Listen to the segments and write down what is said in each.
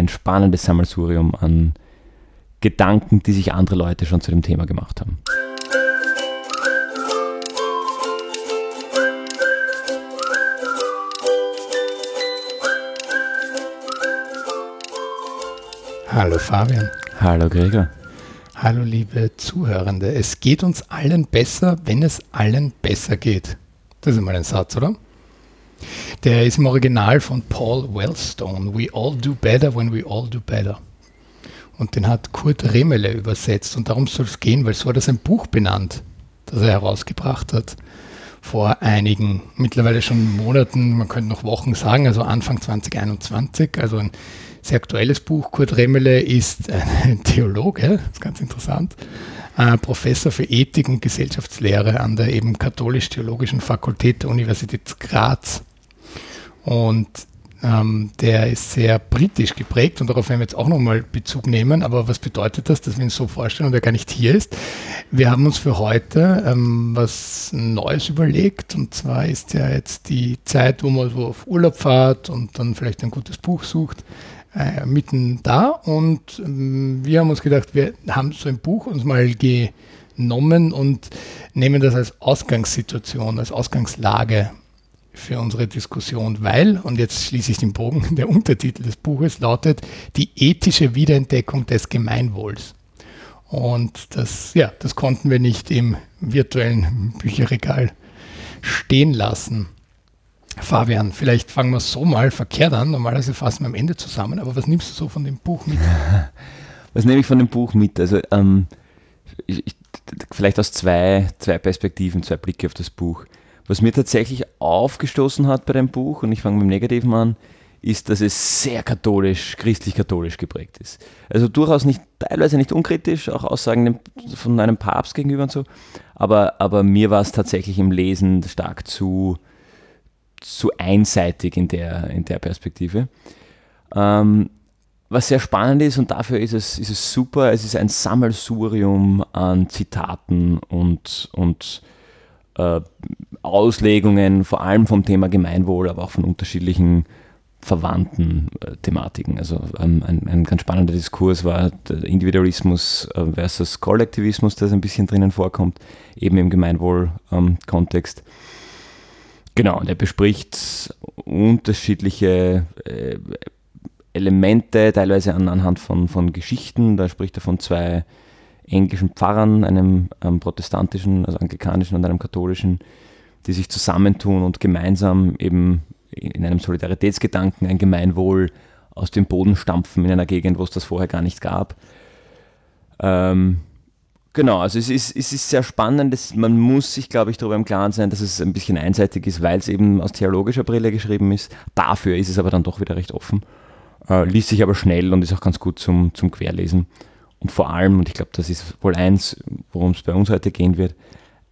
ein spannendes Sammelsurium an Gedanken, die sich andere Leute schon zu dem Thema gemacht haben. Hallo Fabian. Hallo Gregor. Hallo liebe Zuhörende. Es geht uns allen besser, wenn es allen besser geht. Das ist mal ein Satz, oder? Der ist im Original von Paul Wellstone. We all do better when we all do better. Und den hat Kurt Remele übersetzt. Und darum soll es gehen, weil so hat er sein Buch benannt, das er herausgebracht hat. Vor einigen, mittlerweile schon Monaten, man könnte noch Wochen sagen, also Anfang 2021. Also ein sehr aktuelles Buch. Kurt Remele ist ein Theologe, das ist ganz interessant, äh, Professor für Ethik und Gesellschaftslehre an der eben katholisch-theologischen Fakultät der Universität Graz. Und ähm, der ist sehr britisch geprägt und darauf werden wir jetzt auch nochmal Bezug nehmen. Aber was bedeutet das, dass wir ihn so vorstellen und er gar nicht hier ist? Wir haben uns für heute ähm, was Neues überlegt und zwar ist ja jetzt die Zeit, wo man so auf Urlaub fährt und dann vielleicht ein gutes Buch sucht, äh, mitten da und ähm, wir haben uns gedacht, wir haben so ein Buch uns mal genommen und nehmen das als Ausgangssituation, als Ausgangslage für unsere Diskussion, weil, und jetzt schließe ich den Bogen, der Untertitel des Buches lautet Die ethische Wiederentdeckung des Gemeinwohls. Und das, ja, das konnten wir nicht im virtuellen Bücherregal stehen lassen. Fabian, vielleicht fangen wir so mal verkehrt an. Normalerweise fassen wir am Ende zusammen, aber was nimmst du so von dem Buch mit? Was nehme ich von dem Buch mit? Also ähm, ich, vielleicht aus zwei, zwei Perspektiven, zwei Blicke auf das Buch. Was mir tatsächlich aufgestoßen hat bei dem Buch, und ich fange mit dem Negativen an, ist, dass es sehr katholisch, christlich-katholisch geprägt ist. Also durchaus nicht, teilweise nicht unkritisch, auch Aussagen von einem Papst gegenüber und so. Aber, aber mir war es tatsächlich im Lesen stark zu, zu einseitig in der, in der Perspektive. Ähm, was sehr spannend ist und dafür ist es, ist es super, es ist ein Sammelsurium an Zitaten und, und äh, Auslegungen, vor allem vom Thema Gemeinwohl, aber auch von unterschiedlichen verwandten äh, Thematiken. Also ähm, ein, ein, ganz spannender Diskurs war der Individualismus äh, versus Kollektivismus, das ein bisschen drinnen vorkommt, eben im Gemeinwohl-Kontext. Ähm, genau, und er bespricht unterschiedliche äh, Elemente, teilweise an, anhand von, von Geschichten. Da spricht er von zwei englischen Pfarrern, einem ähm, protestantischen, also anglikanischen und einem katholischen, die sich zusammentun und gemeinsam eben in einem Solidaritätsgedanken ein Gemeinwohl aus dem Boden stampfen in einer Gegend, wo es das vorher gar nicht gab. Ähm, genau, also es ist, es ist sehr spannend. Es, man muss sich, glaube ich, darüber im Klaren sein, dass es ein bisschen einseitig ist, weil es eben aus theologischer Brille geschrieben ist. Dafür ist es aber dann doch wieder recht offen. Äh, liest sich aber schnell und ist auch ganz gut zum, zum Querlesen und vor allem, und ich glaube, das ist wohl eins, worum es bei uns heute gehen wird,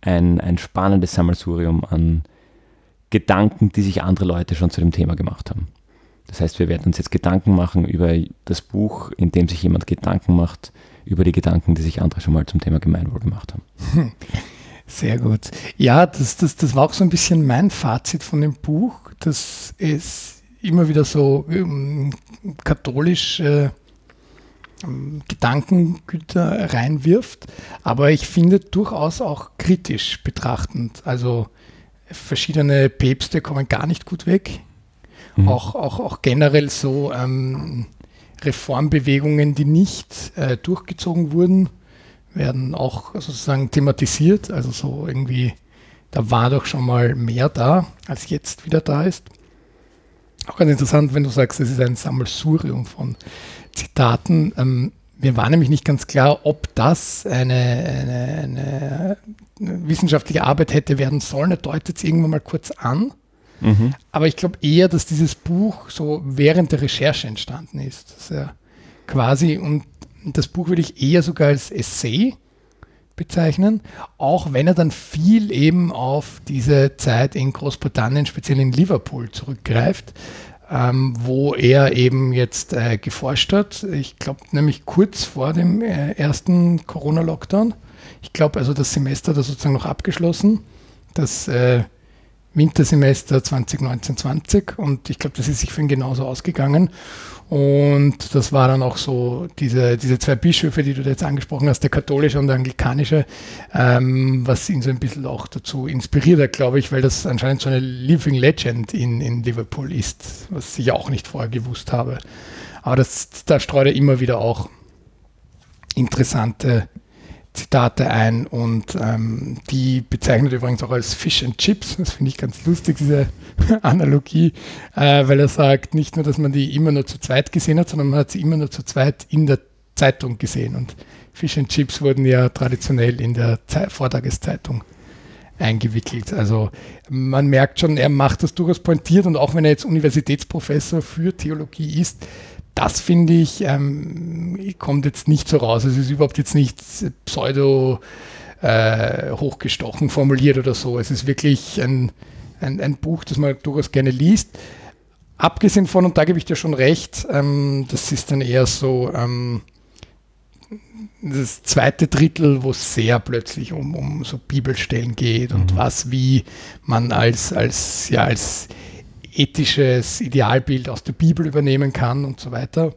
ein, ein spannendes Sammelsurium an Gedanken, die sich andere Leute schon zu dem Thema gemacht haben. Das heißt, wir werden uns jetzt Gedanken machen über das Buch, in dem sich jemand Gedanken macht, über die Gedanken, die sich andere schon mal zum Thema Gemeinwohl gemacht haben. Sehr gut. Ja, das, das, das war auch so ein bisschen mein Fazit von dem Buch, dass es immer wieder so ähm, katholisch äh, Gedankengüter reinwirft, aber ich finde durchaus auch kritisch betrachtend. Also verschiedene Päpste kommen gar nicht gut weg. Mhm. Auch, auch, auch generell so ähm, Reformbewegungen, die nicht äh, durchgezogen wurden, werden auch sozusagen thematisiert. Also so irgendwie, da war doch schon mal mehr da, als jetzt wieder da ist. Auch ganz interessant, wenn du sagst, es ist ein Sammelsurium von Zitaten. Ähm, mir war nämlich nicht ganz klar, ob das eine, eine, eine wissenschaftliche Arbeit hätte werden sollen. Er deutet es irgendwann mal kurz an. Mhm. Aber ich glaube eher, dass dieses Buch so während der Recherche entstanden ist. Dass er quasi, und das Buch würde ich eher sogar als Essay bezeichnen, auch wenn er dann viel eben auf diese Zeit in Großbritannien, speziell in Liverpool zurückgreift, ähm, wo er eben jetzt äh, geforscht hat. Ich glaube nämlich kurz vor dem äh, ersten Corona-Lockdown. Ich glaube also das Semester da sozusagen noch abgeschlossen. Das äh, Wintersemester 2019-20 und ich glaube, das ist sich für ihn genauso ausgegangen. Und das war dann auch so, diese, diese zwei Bischöfe, die du jetzt angesprochen hast, der katholische und der anglikanische, ähm, was ihn so ein bisschen auch dazu inspiriert hat, glaube ich, weil das anscheinend so eine Living Legend in, in Liverpool ist, was ich auch nicht vorher gewusst habe. Aber das, da streut er immer wieder auch interessante Zitate ein und ähm, die bezeichnet übrigens auch als Fish and Chips. Das finde ich ganz lustig, diese Analogie, äh, weil er sagt, nicht nur, dass man die immer nur zu zweit gesehen hat, sondern man hat sie immer nur zu zweit in der Zeitung gesehen. Und Fish and Chips wurden ja traditionell in der Ze Vortageszeitung eingewickelt. Also man merkt schon, er macht das durchaus pointiert und auch wenn er jetzt Universitätsprofessor für Theologie ist, das finde ich, ähm, kommt jetzt nicht so raus. Es ist überhaupt jetzt nicht pseudo äh, hochgestochen formuliert oder so. Es ist wirklich ein, ein, ein, Buch, das man durchaus gerne liest. Abgesehen von, und da gebe ich dir schon recht, ähm, das ist dann eher so ähm, das zweite Drittel, wo es sehr plötzlich um, um so Bibelstellen geht und mhm. was, wie man als, als, ja, als ethisches Idealbild aus der Bibel übernehmen kann und so weiter.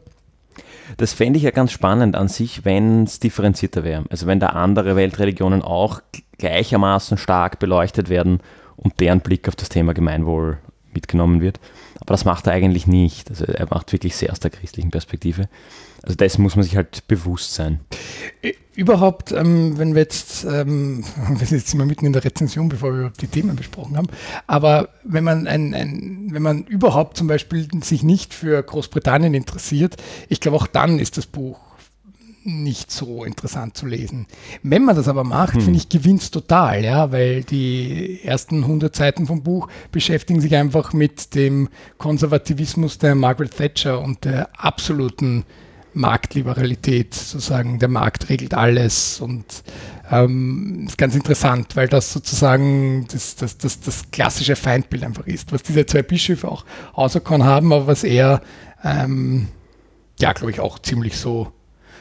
Das fände ich ja ganz spannend an sich, wenn es differenzierter wäre. Also wenn da andere Weltreligionen auch gleichermaßen stark beleuchtet werden und deren Blick auf das Thema Gemeinwohl mitgenommen wird. Aber das macht er eigentlich nicht. Also er macht wirklich sehr aus der christlichen Perspektive. Also dessen muss man sich halt bewusst sein. Überhaupt, ähm, wenn wir jetzt, ähm, wir sind jetzt immer mitten in der Rezension, bevor wir die Themen besprochen haben, aber wenn man ein, ein, wenn man überhaupt zum Beispiel sich nicht für Großbritannien interessiert, ich glaube auch dann ist das Buch nicht so interessant zu lesen. Wenn man das aber macht, hm. finde ich, gewinnt es total, ja, weil die ersten 100 Seiten vom Buch beschäftigen sich einfach mit dem Konservativismus der Margaret Thatcher und der absoluten Marktliberalität, sozusagen, der Markt regelt alles und ähm, ist ganz interessant, weil das sozusagen das, das, das, das klassische Feindbild einfach ist, was diese zwei Bischöfe auch auserkoren haben, aber was er, ähm, ja, glaube ich, auch ziemlich so,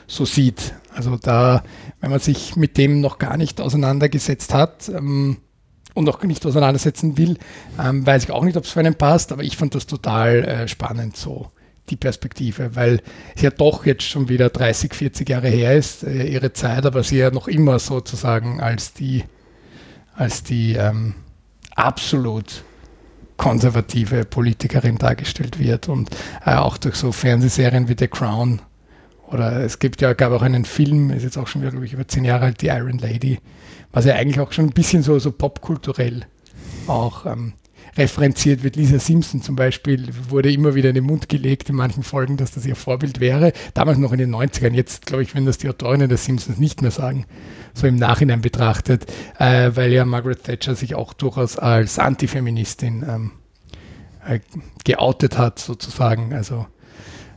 so sieht. Also da, wenn man sich mit dem noch gar nicht auseinandergesetzt hat, ähm, und auch nicht auseinandersetzen will, ähm, weiß ich auch nicht, ob es für einen passt, aber ich fand das total äh, spannend so die Perspektive, weil es ja doch jetzt schon wieder 30, 40 Jahre her ist, äh, ihre Zeit, aber sie ja noch immer sozusagen als die, als die ähm, absolut konservative Politikerin dargestellt wird und äh, auch durch so Fernsehserien wie The Crown oder es gibt ja, gab auch einen Film, ist jetzt auch schon wieder, glaube ich, über zehn Jahre alt, die Iron Lady, was ja eigentlich auch schon ein bisschen so, so popkulturell auch ähm, referenziert wird. Lisa Simpson zum Beispiel wurde immer wieder in den Mund gelegt in manchen Folgen, dass das ihr Vorbild wäre. Damals noch in den 90ern. Jetzt glaube ich, wenn das die Autorinnen der Simpsons nicht mehr sagen, so im Nachhinein betrachtet, äh, weil ja Margaret Thatcher sich auch durchaus als Antifeministin ähm, äh, geoutet hat, sozusagen. Also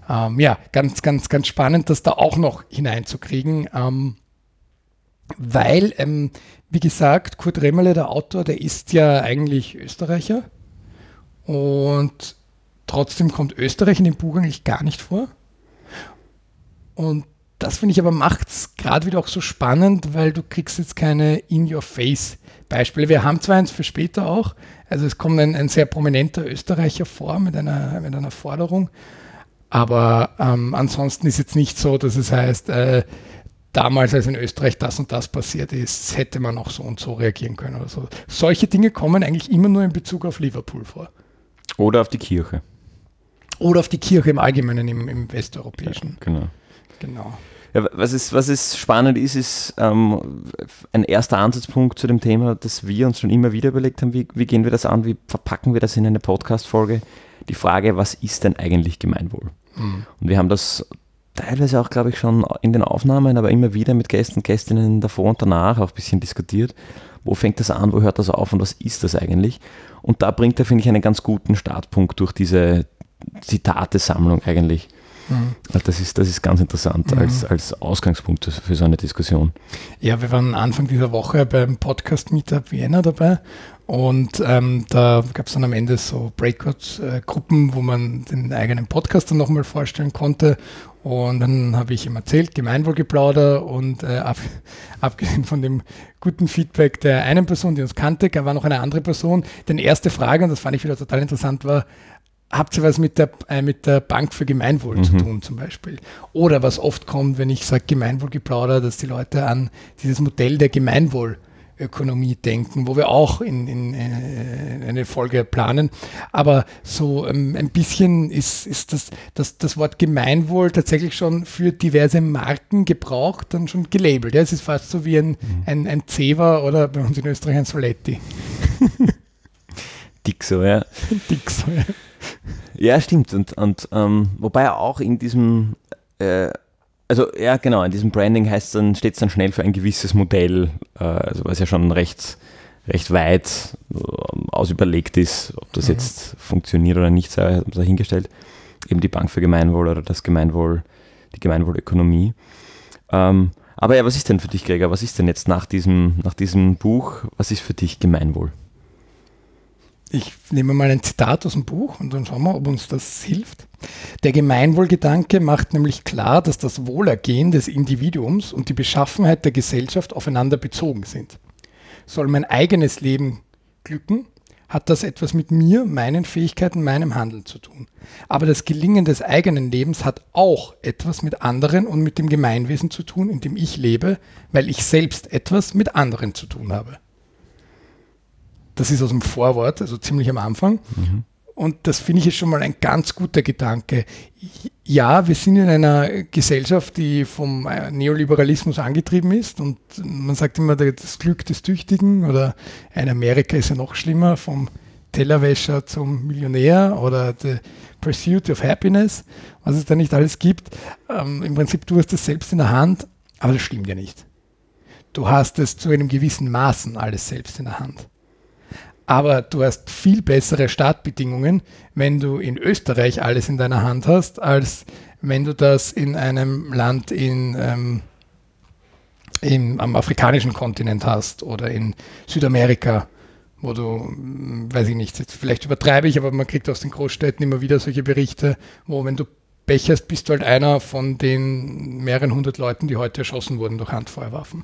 ähm, ja, ganz, ganz, ganz spannend, das da auch noch hineinzukriegen. Ähm, weil, ähm, wie gesagt, Kurt Remmerle, der Autor, der ist ja eigentlich Österreicher und trotzdem kommt Österreich in dem Buch eigentlich gar nicht vor. Und das finde ich aber macht es gerade wieder auch so spannend, weil du kriegst jetzt keine In-Your-Face-Beispiele. Wir haben zwar eins für später auch, also es kommt ein, ein sehr prominenter Österreicher vor mit einer, mit einer Forderung, aber ähm, ansonsten ist jetzt nicht so, dass es heißt, äh, damals, als in Österreich das und das passiert ist, hätte man auch so und so reagieren können oder so. Solche Dinge kommen eigentlich immer nur in Bezug auf Liverpool vor. Oder auf die Kirche. Oder auf die Kirche im Allgemeinen, im, im westeuropäischen. Ja, genau. Genau. Ja, was, ist, was ist spannend ist, ist ähm, ein erster Ansatzpunkt zu dem Thema, das wir uns schon immer wieder überlegt haben, wie, wie gehen wir das an, wie verpacken wir das in eine Podcast-Folge, die Frage, was ist denn eigentlich Gemeinwohl? Mhm. Und wir haben das teilweise auch, glaube ich, schon in den Aufnahmen, aber immer wieder mit Gästen Gästinnen davor und danach auch ein bisschen diskutiert. Wo fängt das an, wo hört das auf und was ist das eigentlich? Und da bringt er, finde ich, einen ganz guten Startpunkt durch diese Zitatesammlung eigentlich. Mhm. Das, ist, das ist ganz interessant mhm. als, als Ausgangspunkt für so eine Diskussion. Ja, wir waren Anfang dieser Woche beim Podcast Meetup Vienna dabei und ähm, da gab es dann am Ende so Breakout-Gruppen, wo man den eigenen Podcast dann nochmal vorstellen konnte. Und dann habe ich ihm erzählt, Gemeinwohlgeplauder und äh, ab, abgesehen von dem guten Feedback der einen Person, die uns kannte, war noch eine andere Person. Denn erste Frage, und das fand ich wieder total interessant, war, habt ihr was mit der, äh, mit der Bank für Gemeinwohl mhm. zu tun zum Beispiel? Oder was oft kommt, wenn ich sage Gemeinwohlgeplauder, dass die Leute an dieses Modell der Gemeinwohl Ökonomie denken, wo wir auch in, in, in äh, eine Folge planen. Aber so ähm, ein bisschen ist, ist das, das, das Wort Gemeinwohl tatsächlich schon für diverse Marken gebraucht, dann schon gelabelt. Ja, es ist fast so wie ein, mhm. ein, ein Zewa oder bei uns in Österreich ein Soletti. Dixo, ja. Dixo, ja. Ja, stimmt. Und, und ähm, wobei auch in diesem äh, also ja, genau, in diesem Branding heißt dann, steht es dann schnell für ein gewisses Modell, äh, also was ja schon recht, recht weit äh, ausüberlegt ist, ob das mhm. jetzt funktioniert oder nicht, sei dahingestellt. Eben die Bank für Gemeinwohl oder das Gemeinwohl, die Gemeinwohlökonomie. Ähm, aber ja, was ist denn für dich, Gregor? Was ist denn jetzt nach diesem, nach diesem Buch, was ist für dich Gemeinwohl? Ich nehme mal ein Zitat aus dem Buch und dann schauen wir, ob uns das hilft. Der Gemeinwohlgedanke macht nämlich klar, dass das Wohlergehen des Individuums und die Beschaffenheit der Gesellschaft aufeinander bezogen sind. Soll mein eigenes Leben glücken, hat das etwas mit mir, meinen Fähigkeiten, meinem Handeln zu tun. Aber das Gelingen des eigenen Lebens hat auch etwas mit anderen und mit dem Gemeinwesen zu tun, in dem ich lebe, weil ich selbst etwas mit anderen zu tun habe. Das ist aus dem Vorwort, also ziemlich am Anfang. Mhm. Und das finde ich jetzt schon mal ein ganz guter Gedanke. Ja, wir sind in einer Gesellschaft, die vom äh, Neoliberalismus angetrieben ist und man sagt immer das Glück des Tüchtigen oder in Amerika ist ja noch schlimmer, vom Tellerwäscher zum Millionär oder the Pursuit of Happiness, was es da nicht alles gibt. Ähm, Im Prinzip, du hast es selbst in der Hand, aber das stimmt ja nicht. Du hast es zu einem gewissen Maßen alles selbst in der Hand. Aber du hast viel bessere Startbedingungen, wenn du in Österreich alles in deiner Hand hast, als wenn du das in einem Land in, ähm, in, am afrikanischen Kontinent hast oder in Südamerika, wo du, hm, weiß ich nicht, vielleicht übertreibe ich, aber man kriegt aus den Großstädten immer wieder solche Berichte, wo wenn du Pech hast, bist du halt einer von den mehreren hundert Leuten, die heute erschossen wurden durch Handfeuerwaffen.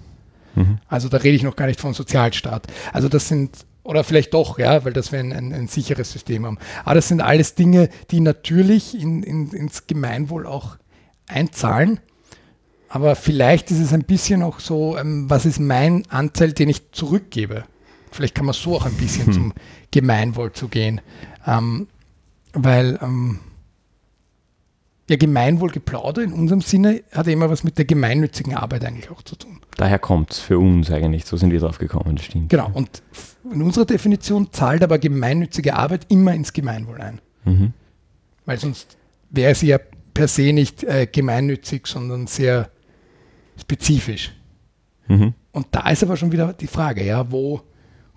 Mhm. Also da rede ich noch gar nicht von Sozialstaat. Also das sind oder vielleicht doch, ja, weil das wir ein, ein, ein, sicheres System haben. Aber das sind alles Dinge, die natürlich in, in, ins Gemeinwohl auch einzahlen. Aber vielleicht ist es ein bisschen auch so, ähm, was ist mein Anteil, den ich zurückgebe? Vielleicht kann man so auch ein bisschen hm. zum Gemeinwohl zu gehen. Ähm, weil ähm, ja, Gemeinwohlgeplauder in unserem Sinne hat immer was mit der gemeinnützigen Arbeit eigentlich auch zu tun. Daher kommt es für uns eigentlich, so sind wir drauf gekommen, das stimmt. Genau, und in unserer Definition zahlt aber gemeinnützige Arbeit immer ins Gemeinwohl ein. Mhm. Weil sonst wäre sie ja per se nicht äh, gemeinnützig, sondern sehr spezifisch. Mhm. Und da ist aber schon wieder die Frage, ja, wo,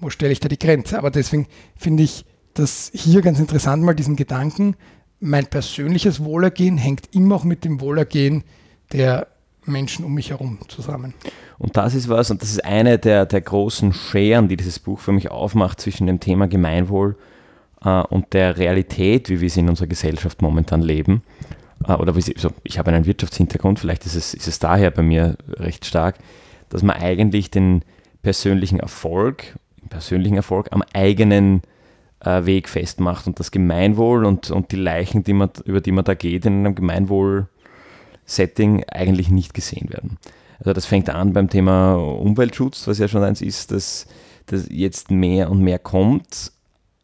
wo stelle ich da die Grenze? Aber deswegen finde ich das hier ganz interessant, mal diesen Gedanken, mein persönliches Wohlergehen hängt immer auch mit dem Wohlergehen der Menschen um mich herum zusammen. Und das ist was, und das ist eine der, der großen Scheren, die dieses Buch für mich aufmacht zwischen dem Thema Gemeinwohl äh, und der Realität, wie wir sie in unserer Gesellschaft momentan leben. Äh, oder sie, also ich habe einen Wirtschaftshintergrund, vielleicht ist es, ist es daher bei mir recht stark, dass man eigentlich den persönlichen Erfolg, persönlichen Erfolg am eigenen äh, Weg festmacht und das Gemeinwohl und, und die Leichen, die man, über die man da geht, in einem Gemeinwohl-Setting eigentlich nicht gesehen werden. Also das fängt an beim Thema Umweltschutz, was ja schon eins ist, dass das jetzt mehr und mehr kommt,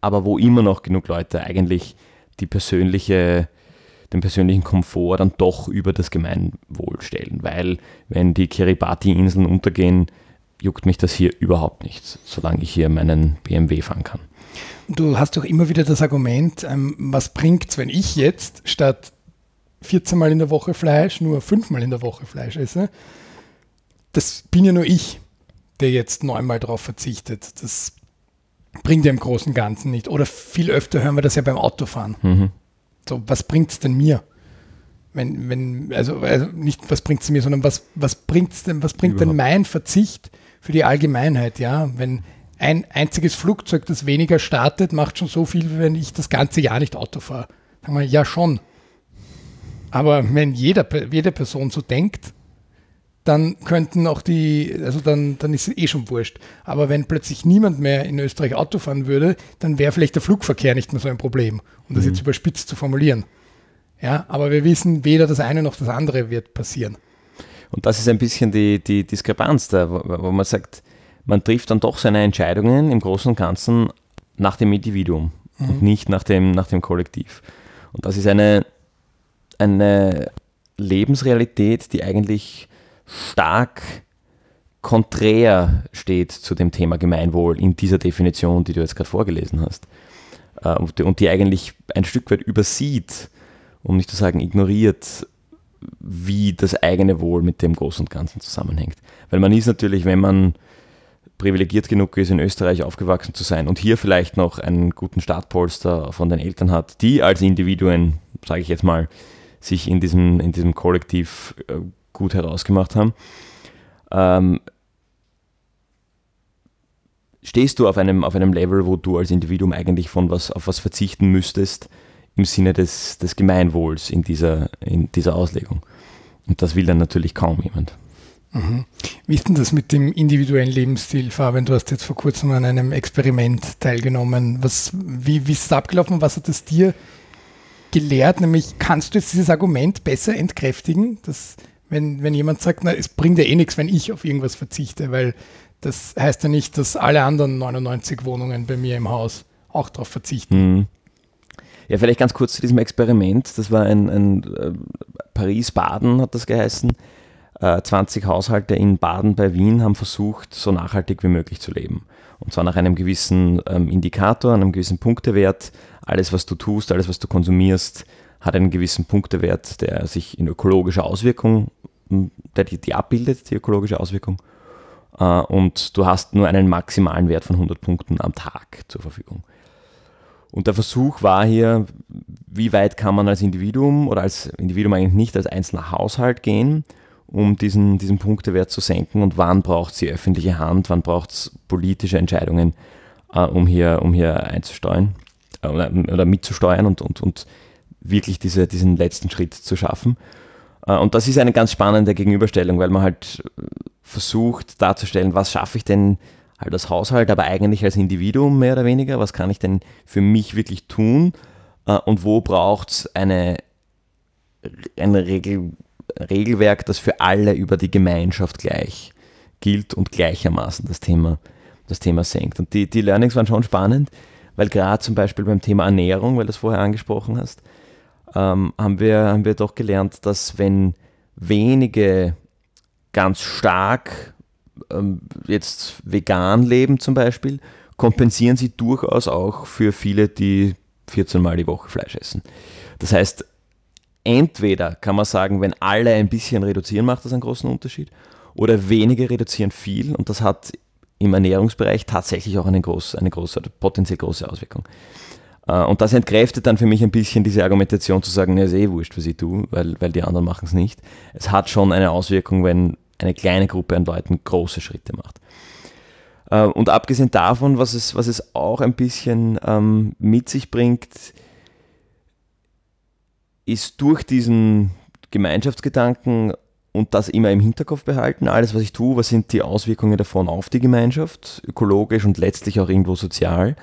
aber wo immer noch genug Leute eigentlich die persönliche, den persönlichen Komfort dann doch über das Gemeinwohl stellen. Weil wenn die Kiribati-Inseln untergehen, juckt mich das hier überhaupt nicht, solange ich hier meinen BMW fahren kann. Du hast doch immer wieder das Argument, ähm, was bringt es, wenn ich jetzt statt 14 Mal in der Woche Fleisch nur 5 Mal in der Woche Fleisch esse? Das bin ja nur ich, der jetzt neunmal darauf verzichtet. Das bringt ja im Großen und Ganzen nicht. Oder viel öfter hören wir das ja beim Autofahren. Mhm. So, was bringt es denn mir? Wenn, wenn, also, also nicht, was bringt es mir, sondern was, was bringt's denn, was bringt Überhaupt. denn mein Verzicht für die Allgemeinheit, ja? Wenn ein einziges Flugzeug, das weniger startet, macht schon so viel, wie wenn ich das ganze Jahr nicht Auto fahre. Sagen wir, ja schon. Aber wenn jeder, jede Person so denkt, dann könnten auch die, also dann, dann ist es eh schon wurscht. Aber wenn plötzlich niemand mehr in Österreich Auto fahren würde, dann wäre vielleicht der Flugverkehr nicht mehr so ein Problem, um das mhm. jetzt überspitzt zu formulieren. Ja, aber wir wissen, weder das eine noch das andere wird passieren. Und das ist ein bisschen die, die Diskrepanz da, wo, wo man sagt, man trifft dann doch seine Entscheidungen im Großen und Ganzen nach dem Individuum mhm. und nicht nach dem, nach dem Kollektiv. Und das ist eine, eine Lebensrealität, die eigentlich stark konträr steht zu dem Thema Gemeinwohl in dieser Definition, die du jetzt gerade vorgelesen hast. Äh, und die eigentlich ein Stück weit übersieht, um nicht zu sagen ignoriert, wie das eigene Wohl mit dem Großen und Ganzen zusammenhängt. Weil man ist natürlich, wenn man privilegiert genug ist, in Österreich aufgewachsen zu sein und hier vielleicht noch einen guten Startpolster von den Eltern hat, die als Individuen, sage ich jetzt mal, sich in diesem, in diesem Kollektiv äh, gut herausgemacht haben, ähm, stehst du auf einem, auf einem Level, wo du als Individuum eigentlich von was, auf was verzichten müsstest, im Sinne des, des Gemeinwohls in dieser, in dieser Auslegung. Und das will dann natürlich kaum jemand. Mhm. Wie ist denn das mit dem individuellen Lebensstil, Fabian? Du hast jetzt vor kurzem an einem Experiment teilgenommen. Was, wie, wie ist es abgelaufen? Was hat es dir gelehrt? Nämlich, kannst du jetzt dieses Argument besser entkräftigen, dass wenn, wenn jemand sagt, na, es bringt ja eh nichts, wenn ich auf irgendwas verzichte, weil das heißt ja nicht, dass alle anderen 99 Wohnungen bei mir im Haus auch darauf verzichten. Mhm. Ja, vielleicht ganz kurz zu diesem Experiment. Das war ein, ein äh, Paris-Baden, hat das geheißen. Äh, 20 Haushalte in Baden bei Wien haben versucht, so nachhaltig wie möglich zu leben. Und zwar nach einem gewissen ähm, Indikator, einem gewissen Punktewert. Alles, was du tust, alles, was du konsumierst, hat einen gewissen Punktewert, der sich in ökologischer Auswirkung, der die, die abbildet, die ökologische Auswirkung. Äh, und du hast nur einen maximalen Wert von 100 Punkten am Tag zur Verfügung. Und der Versuch war hier, wie weit kann man als Individuum oder als Individuum eigentlich nicht als einzelner Haushalt gehen, um diesen, diesen Punktewert zu senken und wann braucht es die öffentliche Hand, wann braucht es politische Entscheidungen, äh, um, hier, um hier einzusteuern oder, mitzusteuern und, und, und wirklich diese, diesen letzten Schritt zu schaffen. Äh, und das ist eine ganz spannende Gegenüberstellung, weil man halt versucht darzustellen, was schaffe ich denn halt als Haushalt, aber eigentlich als Individuum mehr oder weniger. Was kann ich denn für mich wirklich tun? Äh, und wo braucht es eine, ein Regel, Regelwerk, das für alle über die Gemeinschaft gleich gilt und gleichermaßen das Thema, das Thema senkt. Und die, die Learnings waren schon spannend, weil gerade zum Beispiel beim Thema Ernährung, weil du das vorher angesprochen hast, ähm, haben, wir, haben wir doch gelernt, dass wenn wenige ganz stark ähm, jetzt vegan leben zum Beispiel, kompensieren sie durchaus auch für viele, die 14 Mal die Woche Fleisch essen. Das heißt, entweder kann man sagen, wenn alle ein bisschen reduzieren, macht das einen großen Unterschied, oder wenige reduzieren viel und das hat im Ernährungsbereich tatsächlich auch eine große, eine große potenziell große Auswirkung. Äh, und das entkräftet dann für mich ein bisschen diese Argumentation zu sagen, ja, ist eh wurscht, was ich tue, weil, weil die anderen machen es nicht. Es hat schon eine Auswirkung, wenn eine kleine Gruppe an Leuten große Schritte macht. Äh, und abgesehen davon, was es, was es auch ein bisschen ähm, mit sich bringt, ist durch diesen Gemeinschaftsgedanken und das immer im Hinterkopf behalten, alles, was ich tue, was sind die Auswirkungen davon auf die Gemeinschaft, ökologisch und letztlich auch irgendwo sozial.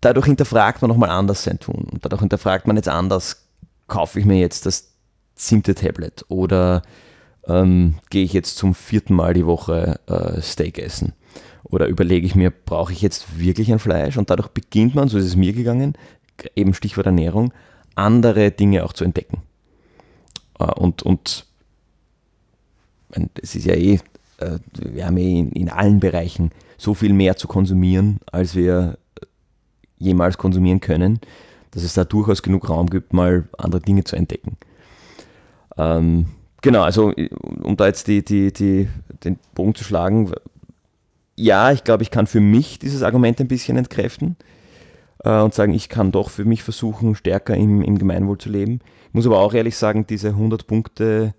Dadurch hinterfragt man nochmal anders sein Tun. Dadurch hinterfragt man jetzt anders, kaufe ich mir jetzt das siebte Tablet oder ähm, gehe ich jetzt zum vierten Mal die Woche äh, Steak essen? Oder überlege ich mir, brauche ich jetzt wirklich ein Fleisch? Und dadurch beginnt man, so ist es mir gegangen, eben Stichwort Ernährung, andere Dinge auch zu entdecken. Äh, und, und es ist ja eh, äh, wir haben eh in, in allen Bereichen so viel mehr zu konsumieren, als wir jemals konsumieren können, dass es da durchaus genug Raum gibt, mal andere Dinge zu entdecken. Ähm, genau, also um da jetzt die, die, die, den Bogen zu schlagen, ja, ich glaube, ich kann für mich dieses Argument ein bisschen entkräften äh, und sagen, ich kann doch für mich versuchen, stärker im, im Gemeinwohl zu leben. Ich muss aber auch ehrlich sagen, diese 100 Punkte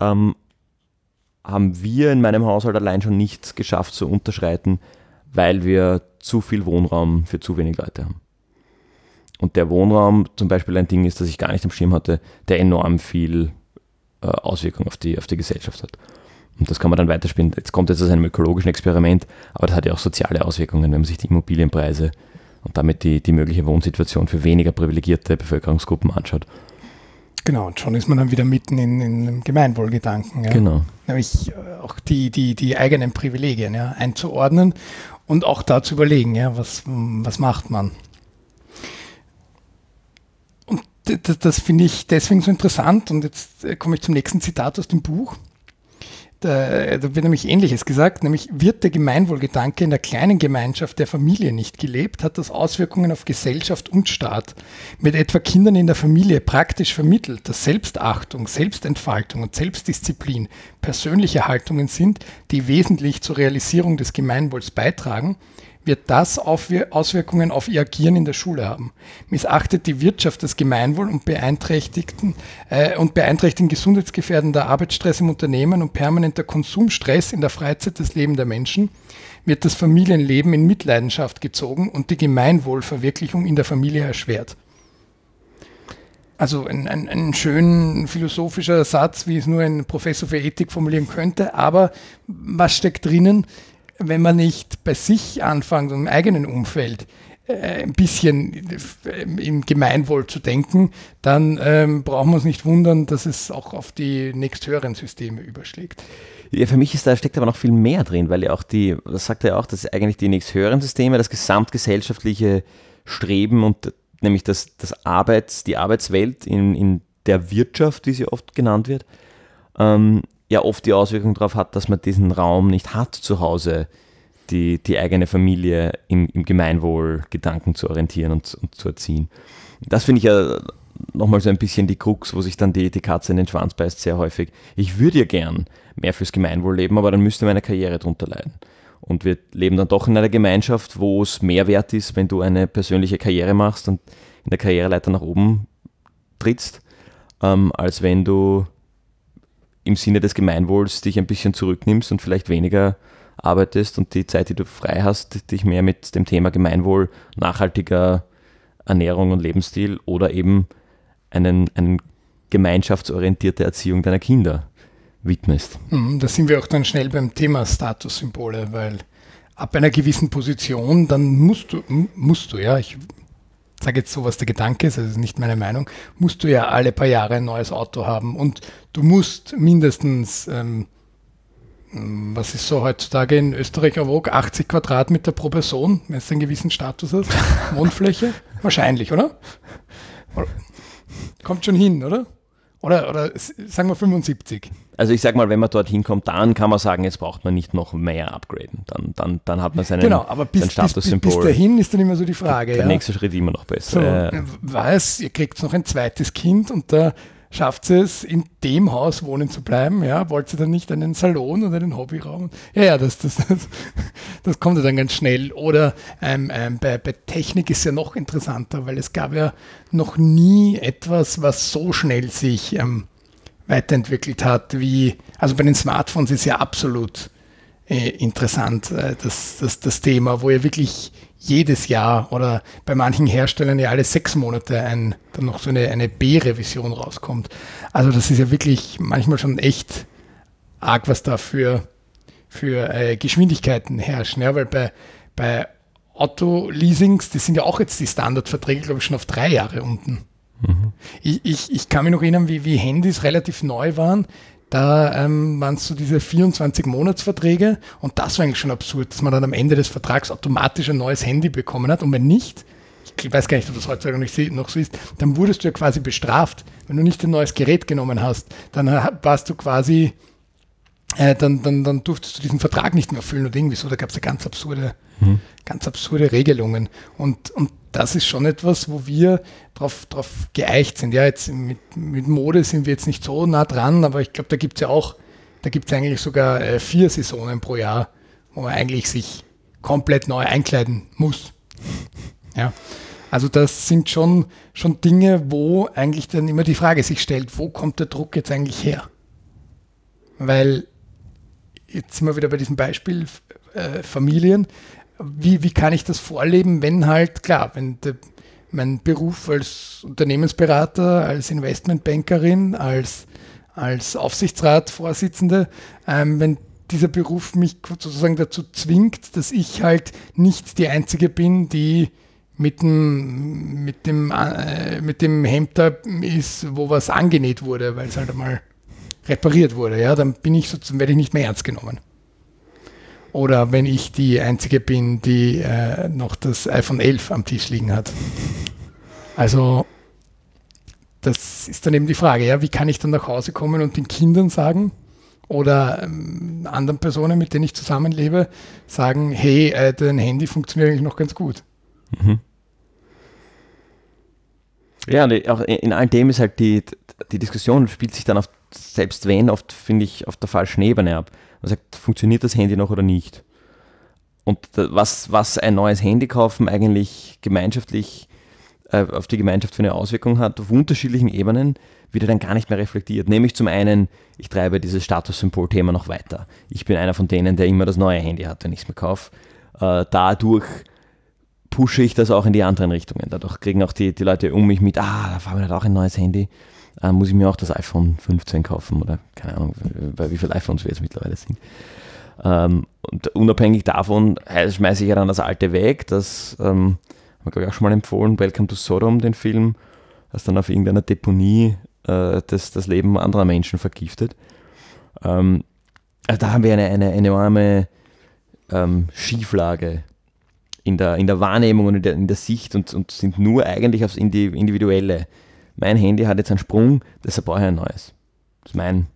ähm, haben wir in meinem Haushalt allein schon nicht geschafft zu unterschreiten, weil wir zu viel Wohnraum für zu wenig Leute haben. und der Wohnraum zum Beispiel ein Ding ist, das ich gar nicht am Schirm hatte, der enorm viel äh, Auswirkung auf die, auf die Gesellschaft hat. Und das kann man dann weiterspielen. Jetzt kommt jetzt aus einem ökologischen Experiment, aber das hat ja auch soziale Auswirkungen, wenn man sich die Immobilienpreise und damit die, die mögliche Wohnsituation für weniger privilegierte Bevölkerungsgruppen anschaut. Genau, und schon ist man dann wieder mitten in, in einem Gemeinwohlgedanken. Ja? Genau. Nämlich äh, auch die, die, die eigenen Privilegien ja, einzuordnen und auch da zu überlegen, ja, was, was macht man. Und das, das finde ich deswegen so interessant. Und jetzt äh, komme ich zum nächsten Zitat aus dem Buch. Da, da, wird nämlich Ähnliches gesagt, nämlich wird der Gemeinwohlgedanke in der kleinen Gemeinschaft der Familie nicht gelebt, hat das Auswirkungen auf Gesellschaft und Staat. Mit etwa Kindern in der Familie praktisch vermittelt, dass Selbstachtung, Selbstentfaltung und Selbstdisziplin persönliche Haltungen sind, die wesentlich zur Realisierung des Gemeinwohls beitragen, wird das Auswirkungen auf ihr Agieren in der Schule haben. Missachtet die Wirtschaft das Gemeinwohl und beeinträchtigten äh, und beeinträchtigen gesundheitsgefährdender Arbeitsstress im Unternehmen und permanenter Konsumstress in der Freizeit das Leben der Menschen, wird das Familienleben in Mitleidenschaft gezogen und die Gemeinwohlverwirklichung in der Familie erschwert. Also ein, ein, ein schön philosophischer Satz, wie es nur ein Professor für Ethik formulieren könnte, aber was steckt drinnen? Wenn man nicht bei sich anfängt, im eigenen Umfeld, äh, ein bisschen äh, im Gemeinwohl zu denken, dann ähm, brauchen wir uns nicht wundern, dass es auch auf die nächsthöheren Systeme überschlägt. Ja, für mich ist da steckt aber noch viel mehr drin, weil ja auch die, das sagt er ja auch, dass eigentlich die nächsthöheren Systeme das gesamtgesellschaftliche Streben und nämlich das, das Arbeits, die Arbeitswelt in, in der Wirtschaft, wie sie oft genannt wird, ähm, ja oft die Auswirkung darauf hat, dass man diesen Raum nicht hat zu Hause, die, die eigene Familie im, im Gemeinwohl-Gedanken zu orientieren und, und zu erziehen. Das finde ich ja nochmal so ein bisschen die Krux, wo sich dann die, die Katze in den Schwanz beißt, sehr häufig. Ich würde ja gern mehr fürs Gemeinwohl leben, aber dann müsste meine Karriere drunter leiden. Und wir leben dann doch in einer Gemeinschaft, wo es mehr wert ist, wenn du eine persönliche Karriere machst und in der Karriereleiter nach oben trittst, ähm, als wenn du im Sinne des Gemeinwohls dich ein bisschen zurücknimmst und vielleicht weniger arbeitest und die Zeit, die du frei hast, dich mehr mit dem Thema Gemeinwohl, nachhaltiger Ernährung und Lebensstil oder eben einen, einen gemeinschaftsorientierte Erziehung deiner Kinder widmest. Mhm, da sind wir auch dann schnell beim Thema Statussymbole, weil ab einer gewissen Position, dann musst du, musst du, ja, ich sage jetzt so, was der Gedanke ist, das ist nicht meine Meinung, musst du ja alle paar Jahre ein neues Auto haben und du musst mindestens, ähm, was ist so heutzutage in Österreich erwog, 80 Quadratmeter pro Person, wenn es einen gewissen Status hat, Wohnfläche? Wahrscheinlich, oder? Kommt schon hin, oder? Oder, oder sagen wir 75. Also ich sag mal, wenn man dorthin kommt, dann kann man sagen, jetzt braucht man nicht noch mehr upgraden. Dann, dann, dann hat man seinen, genau, aber bis, Statussymbol. Bis, bis dahin ist dann immer so die Frage. Der ja. nächste Schritt immer noch besser. So, ja. Weiß, ihr kriegt noch ein zweites Kind und da schafft sie es, in dem Haus wohnen zu bleiben? Ja, wollt sie dann nicht einen Salon oder einen Hobbyraum? Ja, ja, das, das, das, das kommt ja dann ganz schnell. Oder ähm, ähm, bei, bei Technik ist ja noch interessanter, weil es gab ja noch nie etwas, was so schnell sich ähm, weiterentwickelt hat wie, also bei den Smartphones ist ja absolut äh, interessant, äh, das, das, das Thema, wo ja wirklich jedes Jahr oder bei manchen Herstellern ja alle sechs Monate ein, dann noch so eine, eine B-Revision rauskommt. Also das ist ja wirklich manchmal schon echt arg, was da für, für äh, Geschwindigkeiten herrschen. Ja, weil bei, bei Auto-Leasings, das sind ja auch jetzt die Standardverträge, glaube ich, schon auf drei Jahre unten. Mhm. Ich, ich, ich kann mich noch erinnern, wie, wie Handys relativ neu waren. Da ähm, waren es so diese 24-Monatsverträge und das war eigentlich schon absurd, dass man dann am Ende des Vertrags automatisch ein neues Handy bekommen hat und wenn nicht, ich weiß gar nicht, ob das heutzutage noch so ist, dann wurdest du ja quasi bestraft. Wenn du nicht ein neues Gerät genommen hast, dann warst du quasi, äh, dann, dann, dann durftest du diesen Vertrag nicht mehr erfüllen oder irgendwie so. Da gab es ja ganz absurde, mhm. ganz absurde Regelungen. Und, und das ist schon etwas, wo wir drauf, drauf geeicht sind. Ja, jetzt mit, mit Mode sind wir jetzt nicht so nah dran, aber ich glaube, da gibt es ja auch, da gibt es eigentlich sogar äh, vier Saisonen pro Jahr, wo man eigentlich sich komplett neu einkleiden muss. Ja. Also das sind schon, schon Dinge, wo eigentlich dann immer die Frage sich stellt, wo kommt der Druck jetzt eigentlich her? Weil jetzt sind wir wieder bei diesem Beispiel äh, Familien wie, wie kann ich das vorleben, wenn halt, klar, wenn, de, mein Beruf als Unternehmensberater, als Investmentbankerin, als, als Aufsichtsratsvorsitzende, ähm, wenn dieser Beruf mich sozusagen dazu zwingt, dass ich halt nicht die Einzige bin, die mit dem, mit dem, äh, mit dem Hemd da ist, wo was angenäht wurde, weil es halt einmal repariert wurde, ja, dann bin ich sozusagen, werde ich nicht mehr ernst genommen. Oder wenn ich die Einzige bin, die äh, noch das iPhone 11 am Tisch liegen hat. Also, das ist dann eben die Frage, ja, wie kann ich dann nach Hause kommen und den Kindern sagen oder ähm, anderen Personen, mit denen ich zusammenlebe, sagen, hey, äh, dein Handy funktioniert eigentlich noch ganz gut. Mhm. Ja, auch in all dem ist halt die, die Diskussion spielt sich dann auf, selbst wenn, oft finde ich, auf der falschen Ebene ab. Man sagt, funktioniert das Handy noch oder nicht? Und was, was ein neues Handy kaufen eigentlich gemeinschaftlich äh, auf die Gemeinschaft für eine Auswirkung hat, auf unterschiedlichen Ebenen, wird dann gar nicht mehr reflektiert. Nämlich zum einen, ich treibe dieses Statussymbol-Thema noch weiter. Ich bin einer von denen, der immer das neue Handy hat, wenn ich es mir kaufe. Äh, dadurch pushe ich das auch in die anderen Richtungen. Dadurch kriegen auch die, die Leute um mich mit, ah, da fahren wir halt auch ein neues Handy. Äh, muss ich mir auch das iPhone 15 kaufen oder keine Ahnung, bei wie viele iPhones wir jetzt mittlerweile sind. Ähm, und unabhängig davon schmeiße ich ja dann das alte weg. Das ähm, habe ich auch schon mal empfohlen, Welcome to Sodom, den Film, das dann auf irgendeiner Deponie äh, das, das Leben anderer Menschen vergiftet. Ähm, also da haben wir eine, eine, eine enorme ähm, Schieflage in der, in der Wahrnehmung und in der, in der Sicht und, und sind nur eigentlich aufs Individuelle. Mein Handy hat jetzt einen Sprung, deshalb brauche ich ein neues. Das ist mein,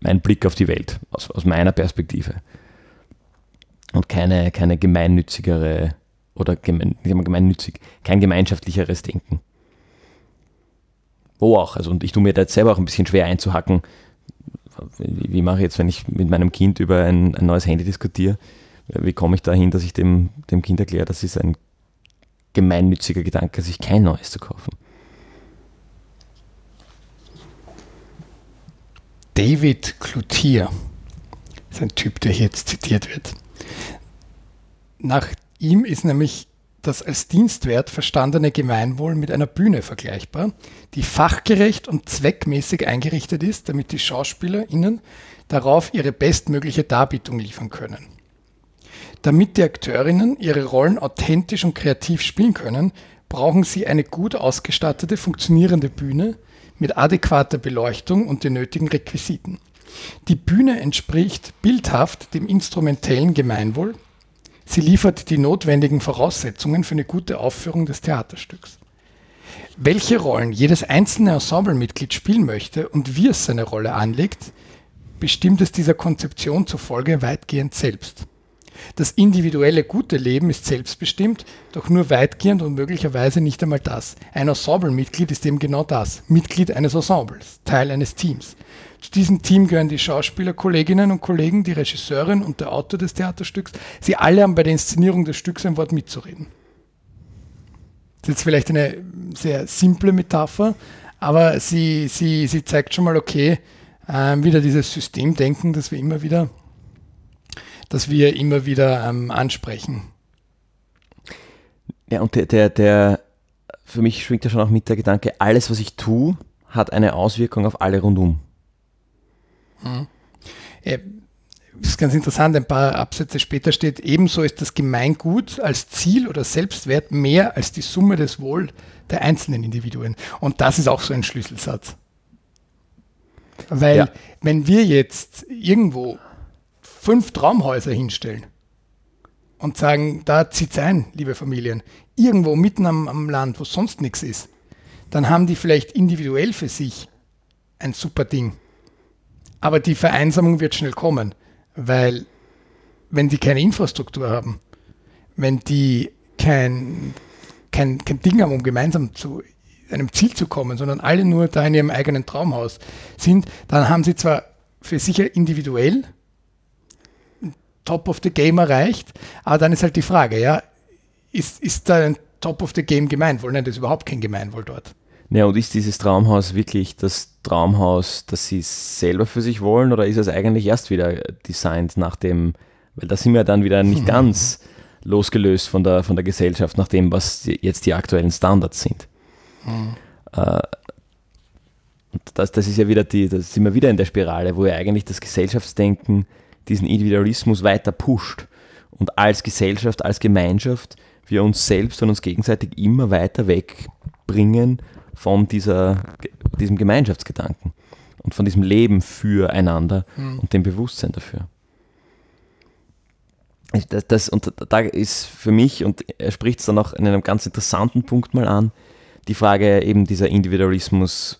mein Blick auf die Welt, aus, aus meiner Perspektive. Und keine, keine gemeinnützigere oder gemein, gemeinnützig, kein gemeinschaftlicheres Denken. Wo auch. Also, und ich tue mir da jetzt selber auch ein bisschen schwer einzuhacken. Wie, wie mache ich jetzt, wenn ich mit meinem Kind über ein, ein neues Handy diskutiere? Wie komme ich dahin, dass ich dem, dem Kind erkläre, dass es ein gemeinnütziger Gedanke, sich kein neues zu kaufen? David Cloutier ist ein Typ, der hier jetzt zitiert wird. Nach ihm ist nämlich das als Dienstwert verstandene Gemeinwohl mit einer Bühne vergleichbar, die fachgerecht und zweckmäßig eingerichtet ist, damit die SchauspielerInnen darauf ihre bestmögliche Darbietung liefern können. Damit die Akteurinnen ihre Rollen authentisch und kreativ spielen können, brauchen sie eine gut ausgestattete, funktionierende Bühne mit adäquater Beleuchtung und den nötigen Requisiten. Die Bühne entspricht bildhaft dem instrumentellen Gemeinwohl. Sie liefert die notwendigen Voraussetzungen für eine gute Aufführung des Theaterstücks. Welche Rollen jedes einzelne Ensemblemitglied spielen möchte und wie es seine Rolle anlegt, bestimmt es dieser Konzeption zufolge weitgehend selbst. Das individuelle gute Leben ist selbstbestimmt, doch nur weitgehend und möglicherweise nicht einmal das. Ein Ensemblemitglied ist eben genau das, Mitglied eines Ensembles, Teil eines Teams. Zu diesem Team gehören die Schauspieler, Kolleginnen und Kollegen, die Regisseurin und der Autor des Theaterstücks. Sie alle haben bei der Inszenierung des Stücks ein Wort mitzureden. Das ist jetzt vielleicht eine sehr simple Metapher, aber sie, sie, sie zeigt schon mal, okay, äh, wieder dieses Systemdenken, das wir immer wieder das wir immer wieder ähm, ansprechen. Ja, und der, der, der, für mich schwingt ja schon auch mit der Gedanke, alles, was ich tue, hat eine Auswirkung auf alle rundum. Hm. Das ist ganz interessant, ein paar Absätze später steht, ebenso ist das Gemeingut als Ziel oder Selbstwert mehr als die Summe des Wohl der einzelnen Individuen. Und das ist auch so ein Schlüsselsatz. Weil ja. wenn wir jetzt irgendwo fünf Traumhäuser hinstellen und sagen, da zieht's ein, liebe Familien, irgendwo mitten am, am Land, wo sonst nichts ist, dann haben die vielleicht individuell für sich ein super Ding. Aber die Vereinsamung wird schnell kommen, weil wenn die keine Infrastruktur haben, wenn die kein, kein, kein Ding haben, um gemeinsam zu einem Ziel zu kommen, sondern alle nur da in ihrem eigenen Traumhaus sind, dann haben sie zwar für sich individuell Top of the Game erreicht. Aber dann ist halt die Frage, ja, ist, ist da ein Top of the Game Gemeinwohl? Nein, das ist überhaupt kein Gemeinwohl dort. Ja, und ist dieses Traumhaus wirklich das Traumhaus, das Sie selber für sich wollen, oder ist es eigentlich erst wieder designt nach dem, weil da sind wir dann wieder nicht ganz losgelöst von der, von der Gesellschaft, nach dem, was jetzt die aktuellen Standards sind. Mhm. Äh, und das, das ist ja wieder die, das sind wir wieder in der Spirale, wo ja eigentlich das Gesellschaftsdenken diesen Individualismus weiter pusht und als Gesellschaft, als Gemeinschaft wir uns selbst und uns gegenseitig immer weiter wegbringen von dieser, diesem Gemeinschaftsgedanken und von diesem Leben füreinander mhm. und dem Bewusstsein dafür. Das, das, und da ist für mich, und er spricht es dann auch in einem ganz interessanten Punkt mal an, die Frage eben dieser Individualismus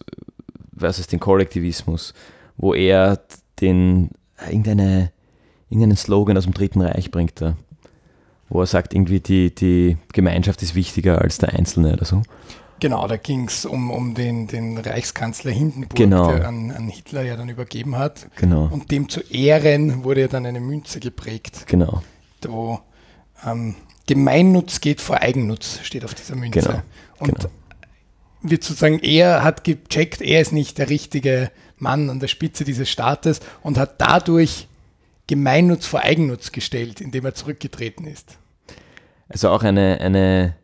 versus den Kollektivismus, wo er den irgendeine, irgendeinen Slogan aus dem Dritten Reich bringt da, wo er sagt, irgendwie die, die Gemeinschaft ist wichtiger als der Einzelne oder so. Genau, da ging es um, um den, den Reichskanzler Hindenburg, genau. der an, an, Hitler ja dann übergeben hat. Genau. Und dem zu Ehren wurde ja dann eine Münze geprägt. Genau. Wo ähm, Gemeinnutz geht vor Eigennutz, steht auf dieser Münze. Genau. Und genau. wird sozusagen, er hat gecheckt, er ist nicht der richtige Mann an der Spitze dieses Staates und hat dadurch Gemeinnutz vor Eigennutz gestellt, indem er zurückgetreten ist. Also auch eine, eine,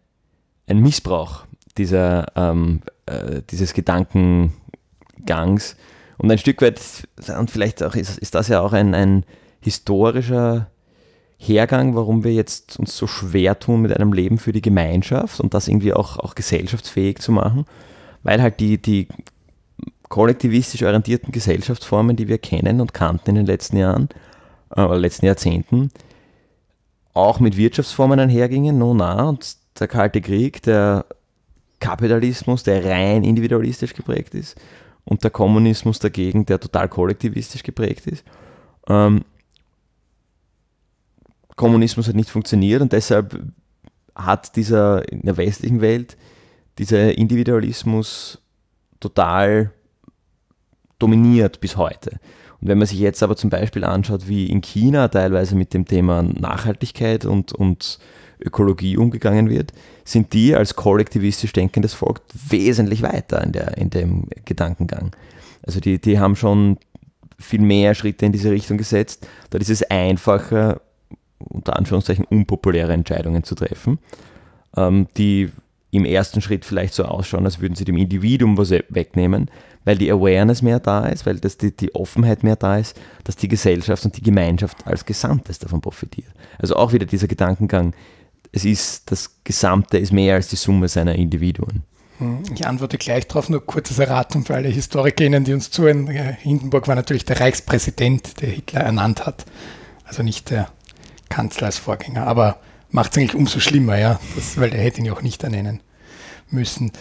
ein Missbrauch dieser, ähm, äh, dieses Gedankengangs. Und ein Stück weit, und vielleicht auch ist, ist das ja auch ein, ein historischer Hergang, warum wir jetzt uns so schwer tun mit einem Leben für die Gemeinschaft und das irgendwie auch, auch gesellschaftsfähig zu machen, weil halt die, die kollektivistisch orientierten Gesellschaftsformen, die wir kennen und kannten in den letzten Jahren, äh, letzten Jahrzehnten, auch mit Wirtschaftsformen einhergingen, no na, und der Kalte Krieg, der Kapitalismus, der rein individualistisch geprägt ist, und der Kommunismus dagegen, der total kollektivistisch geprägt ist. Ähm, Kommunismus hat nicht funktioniert und deshalb hat dieser in der westlichen Welt dieser Individualismus total dominiert bis heute. Und wenn man sich jetzt aber zum Beispiel anschaut, wie in China teilweise mit dem Thema Nachhaltigkeit und, und Ökologie umgegangen wird, sind die als kollektivistisch denkendes Volk wesentlich weiter in, der, in dem Gedankengang. Also die, die haben schon viel mehr Schritte in diese Richtung gesetzt. Dort ist es einfacher, unter Anführungszeichen unpopuläre Entscheidungen zu treffen, ähm, die im ersten Schritt vielleicht so ausschauen, als würden sie dem Individuum was wegnehmen, weil die Awareness mehr da ist, weil das die, die Offenheit mehr da ist, dass die Gesellschaft und die Gemeinschaft als Gesamtes davon profitiert. Also auch wieder dieser Gedankengang, es ist, das Gesamte ist mehr als die Summe seiner Individuen. Hm, ich antworte gleich darauf, nur kurzes Erratung für alle Historikerinnen, die uns zuhören. Hindenburg war natürlich der Reichspräsident, der Hitler ernannt hat. Also nicht der Kanzler als Vorgänger. Aber macht es eigentlich umso schlimmer, ja, das, weil er hätte ihn ja auch nicht ernennen müssen.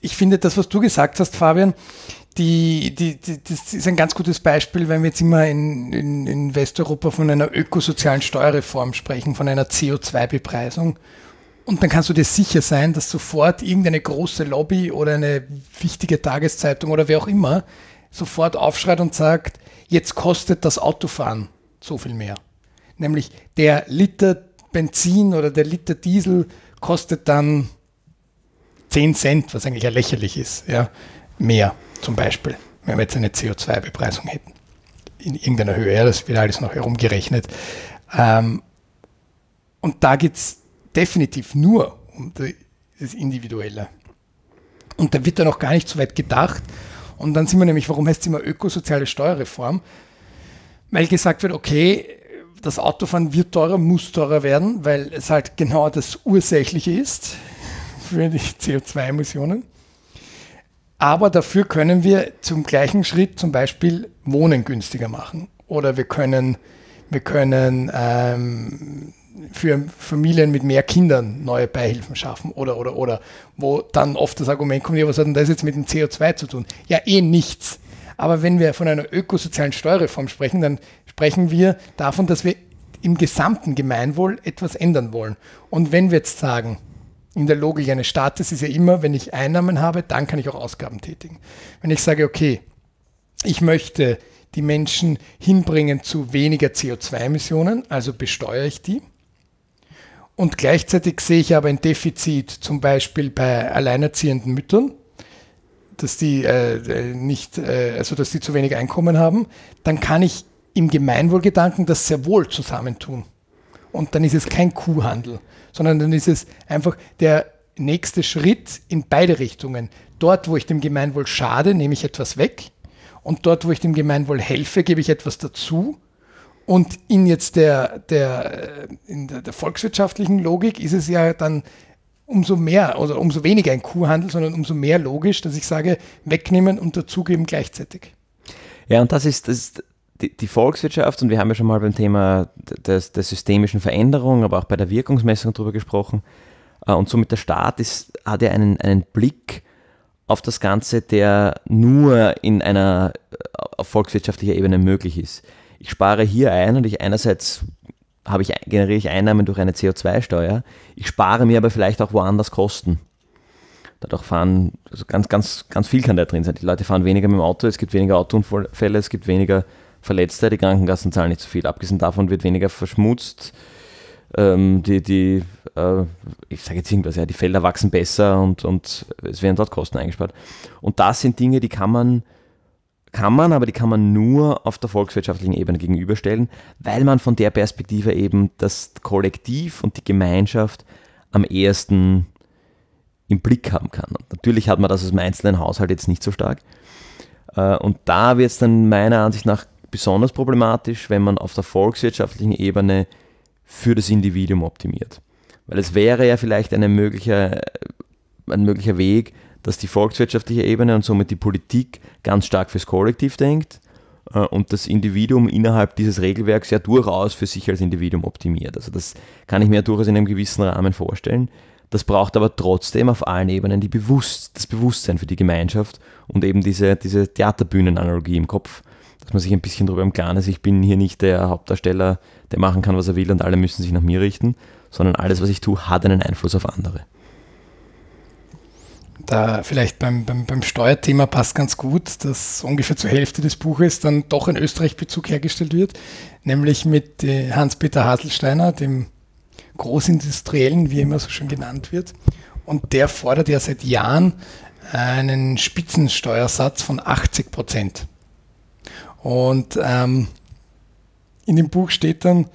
Ich finde das, was du gesagt hast, Fabian, die, die, die, das ist ein ganz gutes Beispiel, wenn wir jetzt immer in, in, in Westeuropa von einer ökosozialen Steuerreform sprechen, von einer CO2-Bepreisung. Und dann kannst du dir sicher sein, dass sofort irgendeine große Lobby oder eine wichtige Tageszeitung oder wer auch immer sofort aufschreit und sagt, jetzt kostet das Autofahren so viel mehr. Nämlich der Liter Benzin oder der Liter Diesel kostet dann 10 Cent, was eigentlich ja lächerlich ist, ja, mehr zum Beispiel, wenn wir jetzt eine CO2-Bepreisung hätten. In irgendeiner Höhe, ja, das wird alles noch herumgerechnet. Ähm, und da geht es definitiv nur um das Individuelle. Und da wird dann auch gar nicht so weit gedacht. Und dann sind wir nämlich, warum heißt es immer ökosoziale Steuerreform? Weil gesagt wird, okay, das Autofahren wird teurer, muss teurer werden, weil es halt genau das Ursächliche ist für die CO2-Emissionen. Aber dafür können wir zum gleichen Schritt zum Beispiel Wohnen günstiger machen. Oder wir können, wir können ähm, für Familien mit mehr Kindern neue Beihilfen schaffen. Oder, oder, oder. Wo dann oft das Argument kommt, ja, was hat denn das jetzt mit dem CO2 zu tun? Ja, eh nichts. Aber wenn wir von einer ökosozialen Steuerreform sprechen, dann sprechen wir davon, dass wir im gesamten Gemeinwohl etwas ändern wollen. Und wenn wir jetzt sagen, in der Logik eines Staates ist ja immer, wenn ich Einnahmen habe, dann kann ich auch Ausgaben tätigen. Wenn ich sage, okay, ich möchte die Menschen hinbringen zu weniger CO2-Emissionen, also besteuere ich die. Und gleichzeitig sehe ich aber ein Defizit zum Beispiel bei alleinerziehenden Müttern, dass die äh, nicht, äh, also dass die zu wenig Einkommen haben, dann kann ich im Gemeinwohlgedanken das sehr wohl zusammentun und dann ist es kein Kuhhandel, sondern dann ist es einfach der nächste Schritt in beide Richtungen. Dort, wo ich dem Gemeinwohl schade, nehme ich etwas weg und dort, wo ich dem Gemeinwohl helfe, gebe ich etwas dazu. Und in jetzt der, der, äh, in der, der volkswirtschaftlichen Logik ist es ja dann umso mehr oder umso weniger ein Kuhhandel, sondern umso mehr logisch, dass ich sage, wegnehmen und dazugeben gleichzeitig. Ja, und das ist, das ist die, die, Volkswirtschaft, und wir haben ja schon mal beim Thema des, der systemischen Veränderung, aber auch bei der Wirkungsmessung darüber gesprochen. Äh, und somit der Staat ist, hat ja einen, einen Blick auf das Ganze, der nur in einer äh, auf volkswirtschaftlicher Ebene möglich ist. Ich spare hier ein und ich einerseits habe ich, generiere ich Einnahmen durch eine CO2-Steuer, ich spare mir aber vielleicht auch woanders Kosten. Dadurch fahren, also ganz, ganz, ganz viel kann da drin sein. Die Leute fahren weniger mit dem Auto, es gibt weniger Autounfälle, es gibt weniger Verletzte, die Krankenkassen zahlen nicht so viel. Abgesehen davon wird weniger verschmutzt. Ähm, die, die äh, ich sage jetzt irgendwas, ja, die Felder wachsen besser und, und es werden dort Kosten eingespart. Und das sind Dinge, die kann man, kann man, aber die kann man nur auf der volkswirtschaftlichen Ebene gegenüberstellen, weil man von der Perspektive eben das Kollektiv und die Gemeinschaft am ehesten im Blick haben kann. Und natürlich hat man das aus dem einzelnen Haushalt jetzt nicht so stark. Äh, und da wird es dann meiner Ansicht nach besonders problematisch, wenn man auf der volkswirtschaftlichen Ebene für das Individuum optimiert. Weil es wäre ja vielleicht eine mögliche, ein möglicher Weg, dass die volkswirtschaftliche Ebene und somit die Politik ganz stark fürs Kollektiv denkt äh, und das Individuum innerhalb dieses Regelwerks ja durchaus für sich als Individuum optimiert. Also das kann ich mir durchaus in einem gewissen Rahmen vorstellen. Das braucht aber trotzdem auf allen Ebenen die Bewusst das Bewusstsein für die Gemeinschaft und eben diese, diese Theaterbühnenanalogie im Kopf, dass man sich ein bisschen darüber im Klaren ist, ich bin hier nicht der Hauptdarsteller, der machen kann, was er will und alle müssen sich nach mir richten, sondern alles, was ich tue, hat einen Einfluss auf andere. Da vielleicht beim, beim, beim Steuerthema passt ganz gut, dass ungefähr zur Hälfte des Buches dann doch ein Österreich-Bezug hergestellt wird, nämlich mit äh, Hans-Peter Haselsteiner, dem Großindustriellen, wie er immer so schön genannt wird. Und der fordert ja seit Jahren einen Spitzensteuersatz von 80 Prozent. Und ähm, in dem Buch steht dann,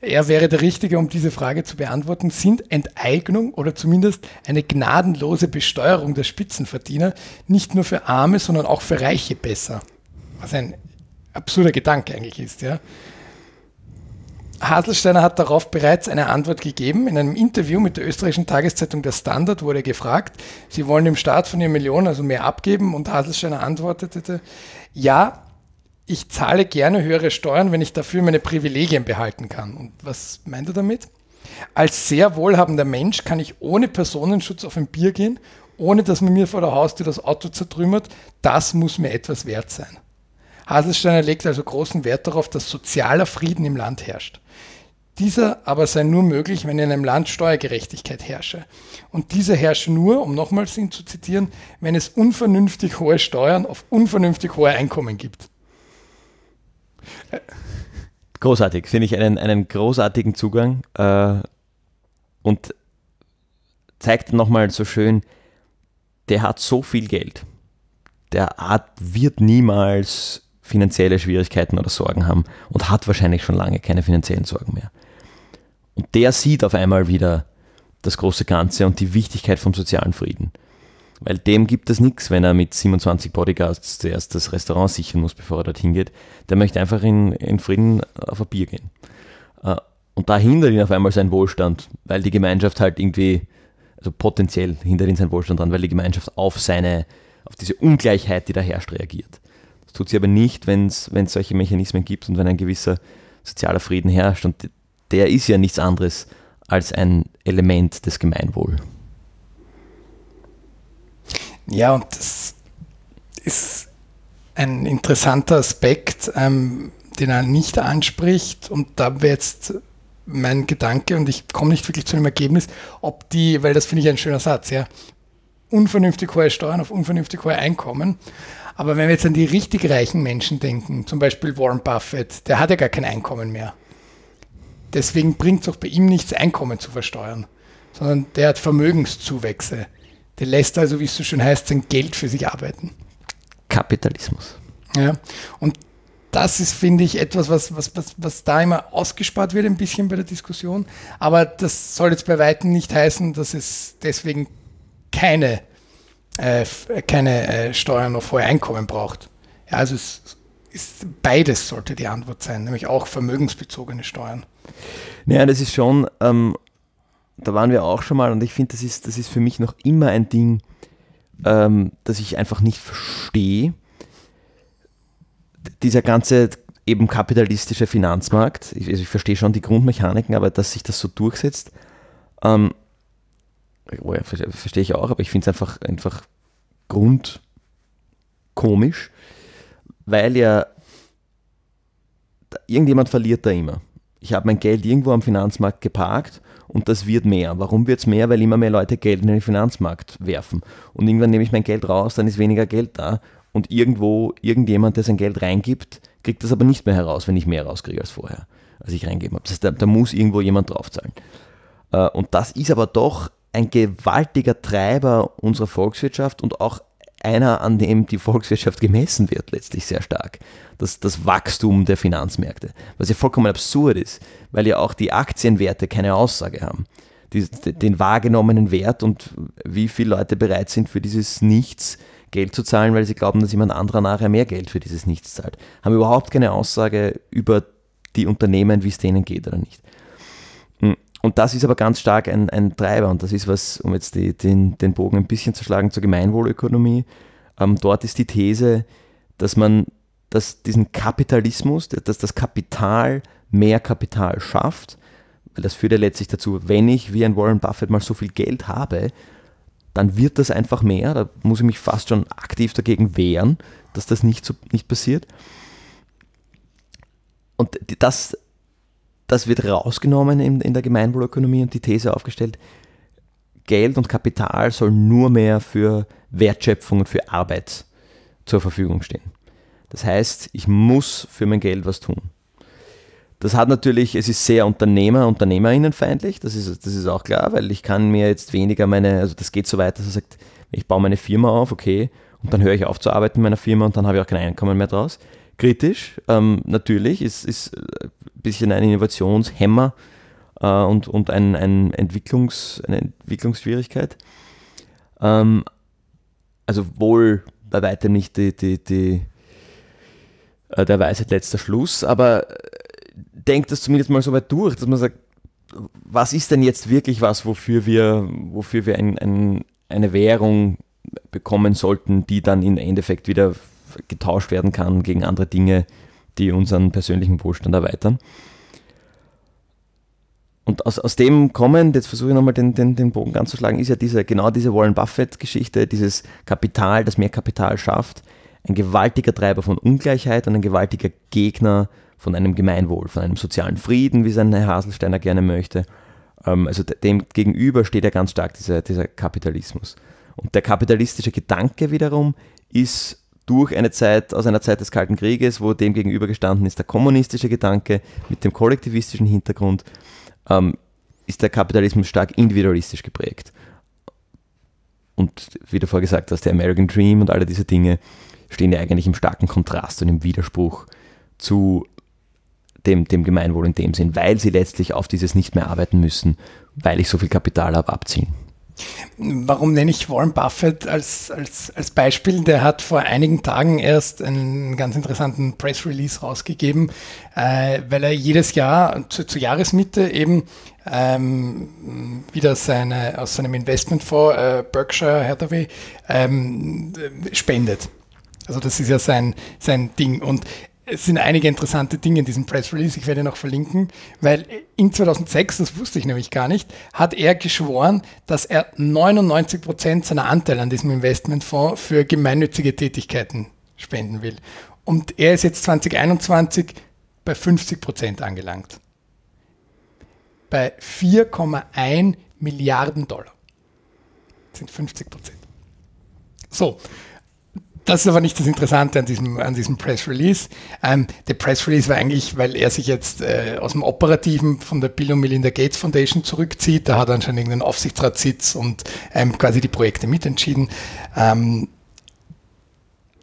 er wäre der Richtige, um diese Frage zu beantworten. Sind Enteignung oder zumindest eine gnadenlose Besteuerung der Spitzenverdiener nicht nur für Arme, sondern auch für Reiche besser? Was ein absurder Gedanke eigentlich ist, ja. Haselsteiner hat darauf bereits eine Antwort gegeben. In einem Interview mit der österreichischen Tageszeitung Der Standard wurde gefragt, Sie wollen dem Staat von Ihren Millionen also mehr abgeben und Haselsteiner antwortete, ja, ich zahle gerne höhere Steuern, wenn ich dafür meine Privilegien behalten kann. Und was meint er damit? Als sehr wohlhabender Mensch kann ich ohne Personenschutz auf ein Bier gehen, ohne dass man mir vor der Haustür das Auto zertrümmert. Das muss mir etwas wert sein. Haselsteiner legt also großen Wert darauf, dass sozialer Frieden im Land herrscht. Dieser aber sei nur möglich, wenn in einem Land Steuergerechtigkeit herrsche. Und diese herrsche nur, um nochmals ihn zu zitieren, wenn es unvernünftig hohe Steuern auf unvernünftig hohe Einkommen gibt. Großartig, finde ich einen, einen großartigen Zugang äh, und zeigt nochmal so schön, der hat so viel Geld. Der hat, wird niemals finanzielle Schwierigkeiten oder Sorgen haben und hat wahrscheinlich schon lange keine finanziellen Sorgen mehr. Und der sieht auf einmal wieder das große Ganze und die Wichtigkeit vom sozialen Frieden. Weil dem gibt es nichts, wenn er mit 27 Bodyguards zuerst das Restaurant sichern muss, bevor er dorthin geht. Der möchte einfach in, in Frieden auf ein Bier gehen. Äh, und da hindert ihn auf einmal sein Wohlstand, weil die Gemeinschaft halt irgendwie, also potenziell hindert ihn sein Wohlstand dran, weil die Gemeinschaft auf seine, auf diese Ungleichheit, die da herrscht, reagiert. Das tut sie aber nicht, wenn es solche Mechanismen gibt und wenn ein gewisser sozialer Frieden herrscht. Und der ist ja nichts anderes als ein Element des Gemeinwohls. Ja, und das ist ein interessanter Aspekt, ähm, den er nicht anspricht. Und da wäre jetzt mein Gedanke, und ich komme nicht wirklich zu einem Ergebnis, ob die, weil das finde ich ein schöner Satz, ja, unvernünftig hohe Steuern auf unvernünftig hohe Einkommen. Aber wenn wir jetzt an die richtig reichen Menschen denken, zum Beispiel Warren Buffett, der hat ja gar kein Einkommen mehr. Deswegen bringt es auch bei ihm nichts, Einkommen zu versteuern, sondern der hat Vermögenszuwächse. Der lässt also, wie es so schön heißt, sein Geld für sich arbeiten. Kapitalismus. Ja, und das ist, finde ich, etwas, was, was, was, was da immer ausgespart wird, ein bisschen bei der Diskussion. Aber das soll jetzt bei Weitem nicht heißen, dass es deswegen keine, äh, keine äh, Steuern auf hohe Einkommen braucht. Ja, also es ist, beides sollte die Antwort sein, nämlich auch vermögensbezogene Steuern. Naja, das ist schon, ähm, da waren wir auch schon mal und ich finde, das ist, das ist für mich noch immer ein Ding, ähm, das ich einfach nicht verstehe dieser ganze eben kapitalistische Finanzmarkt, ich, also ich verstehe schon die Grundmechaniken, aber dass sich das so durchsetzt, ähm, oh ja, verstehe ich auch, aber ich finde es einfach, einfach grundkomisch, weil ja irgendjemand verliert da immer. Ich habe mein Geld irgendwo am Finanzmarkt geparkt und das wird mehr. Warum wird es mehr? Weil immer mehr Leute Geld in den Finanzmarkt werfen. Und irgendwann nehme ich mein Geld raus, dann ist weniger Geld da und irgendwo irgendjemand, der sein Geld reingibt, kriegt das aber nicht mehr heraus, wenn ich mehr rauskriege als vorher, als ich reingeben habe. Das heißt, da, da muss irgendwo jemand draufzahlen. Äh, und das ist aber doch ein gewaltiger Treiber unserer Volkswirtschaft und auch einer, an dem die Volkswirtschaft gemessen wird, letztlich sehr stark. Das, das Wachstum der Finanzmärkte. Was ja vollkommen absurd ist, weil ja auch die Aktienwerte keine Aussage haben. Die, den wahrgenommenen Wert und wie viele Leute bereit sind, für dieses Nichts Geld zu zahlen, weil sie glauben, dass jemand anderer nachher mehr Geld für dieses Nichts zahlt. Haben überhaupt keine Aussage über die Unternehmen, wie es denen geht oder nicht. Und das ist aber ganz stark ein, ein Treiber und das ist was, um jetzt die, den, den Bogen ein bisschen zu schlagen zur Gemeinwohlökonomie. Ähm, dort ist die These, dass man dass diesen Kapitalismus, dass das Kapital mehr Kapital schafft, weil das führt ja letztlich dazu, wenn ich wie ein Warren Buffett mal so viel Geld habe, dann wird das einfach mehr. Da muss ich mich fast schon aktiv dagegen wehren, dass das nicht, so, nicht passiert. Und das, das wird rausgenommen in, in der Gemeinwohlökonomie und die These aufgestellt, Geld und Kapital soll nur mehr für Wertschöpfung und für Arbeit zur Verfügung stehen. Das heißt, ich muss für mein Geld was tun. Das hat natürlich, es ist sehr Unternehmer, Unternehmerinnenfeindlich, das ist, das ist auch klar, weil ich kann mir jetzt weniger meine, also das geht so weit, dass er sagt, ich baue meine Firma auf, okay, und dann höre ich auf zu arbeiten in meiner Firma und dann habe ich auch kein Einkommen mehr draus. Kritisch, ähm, natürlich, ist, ist ein bisschen ein Innovationshemmer äh, und, und ein, ein Entwicklungs, eine Entwicklungsschwierigkeit. Ähm, also wohl bei weitem nicht die, die, die, äh, der Weisheit letzter Schluss, aber denkt das zumindest mal so weit durch, dass man sagt, was ist denn jetzt wirklich was, wofür wir, wofür wir ein, ein, eine Währung bekommen sollten, die dann im Endeffekt wieder getauscht werden kann gegen andere Dinge, die unseren persönlichen Wohlstand erweitern. Und aus, aus dem kommend, jetzt versuche ich nochmal den, den, den Bogen ganz zu schlagen, ist ja diese, genau diese Warren Buffett-Geschichte, dieses Kapital, das mehr Kapital schafft, ein gewaltiger Treiber von Ungleichheit und ein gewaltiger Gegner von einem Gemeinwohl, von einem sozialen Frieden, wie es ein Herr Haselsteiner gerne möchte. Ähm, also dem gegenüber steht ja ganz stark dieser, dieser Kapitalismus. Und der kapitalistische Gedanke wiederum ist durch eine Zeit, aus einer Zeit des Kalten Krieges, wo dem gegenüber gestanden ist der kommunistische Gedanke mit dem kollektivistischen Hintergrund, ähm, ist der Kapitalismus stark individualistisch geprägt. Und wie du vorher gesagt hast, der American Dream und alle diese Dinge stehen ja eigentlich im starken Kontrast und im Widerspruch zu dem, dem Gemeinwohl in dem Sinn, weil sie letztlich auf dieses nicht mehr arbeiten müssen, weil ich so viel Kapital habe, abziehen. Warum nenne ich Warren Buffett als, als, als Beispiel? Der hat vor einigen Tagen erst einen ganz interessanten Press Release rausgegeben, äh, weil er jedes Jahr zu, zur Jahresmitte eben ähm, wieder seine, aus seinem Investmentfonds äh, Berkshire Hathaway ähm, spendet. Also das ist ja sein, sein Ding. Und es sind einige interessante Dinge in diesem Press Release, ich werde noch verlinken, weil in 2006, das wusste ich nämlich gar nicht, hat er geschworen, dass er 99 Prozent seiner Anteile an diesem Investmentfonds für gemeinnützige Tätigkeiten spenden will. Und er ist jetzt 2021 bei 50 Prozent angelangt. Bei 4,1 Milliarden Dollar. Das sind 50 Prozent. So, das ist aber nicht das Interessante an diesem, an diesem Press Release. Ähm, der Press Release war eigentlich, weil er sich jetzt äh, aus dem Operativen von der Bill und Melinda Gates Foundation zurückzieht. Da hat er anscheinend irgendeinen Aufsichtsratssitz und ähm, quasi die Projekte mitentschieden. Ähm,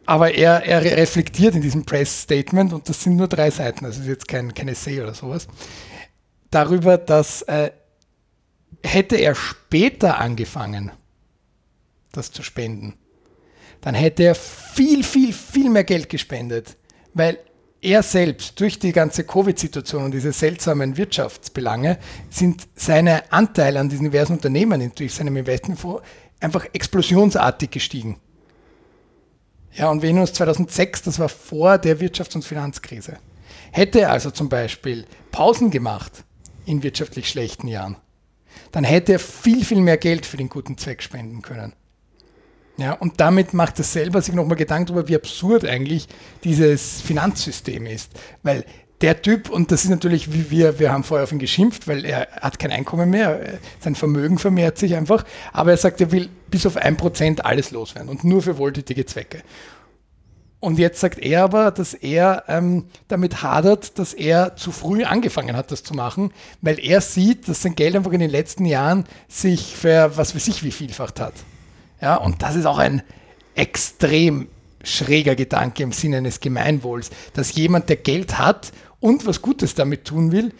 aber er, er reflektiert in diesem Press-Statement, und das sind nur drei Seiten, also ist jetzt kein, kein Essay oder sowas, darüber, dass äh, hätte er später angefangen, das zu spenden, dann hätte er viel, viel, viel mehr Geld gespendet, weil er selbst durch die ganze Covid-Situation und diese seltsamen Wirtschaftsbelange sind seine Anteile an diesen diversen Unternehmen durch seinem Investmentfonds einfach explosionsartig gestiegen. Ja, und wir uns 2006, das war vor der Wirtschafts- und Finanzkrise. Hätte er also zum Beispiel Pausen gemacht in wirtschaftlich schlechten Jahren, dann hätte er viel, viel mehr Geld für den guten Zweck spenden können. Ja, und damit macht er selber sich nochmal Gedanken darüber, wie absurd eigentlich dieses Finanzsystem ist. Weil der Typ, und das ist natürlich, wie wir, wir haben vorher auf ihn geschimpft, weil er hat kein Einkommen mehr, sein Vermögen vermehrt sich einfach, aber er sagt, er will bis auf ein Prozent alles loswerden und nur für wohltätige Zwecke. Und jetzt sagt er aber, dass er ähm, damit hadert, dass er zu früh angefangen hat, das zu machen, weil er sieht, dass sein Geld einfach in den letzten Jahren sich für was weiß ich wie vielfacht hat. Ja, und das ist auch ein extrem schräger Gedanke im Sinne eines Gemeinwohls, dass jemand, der Geld hat und was Gutes damit tun will,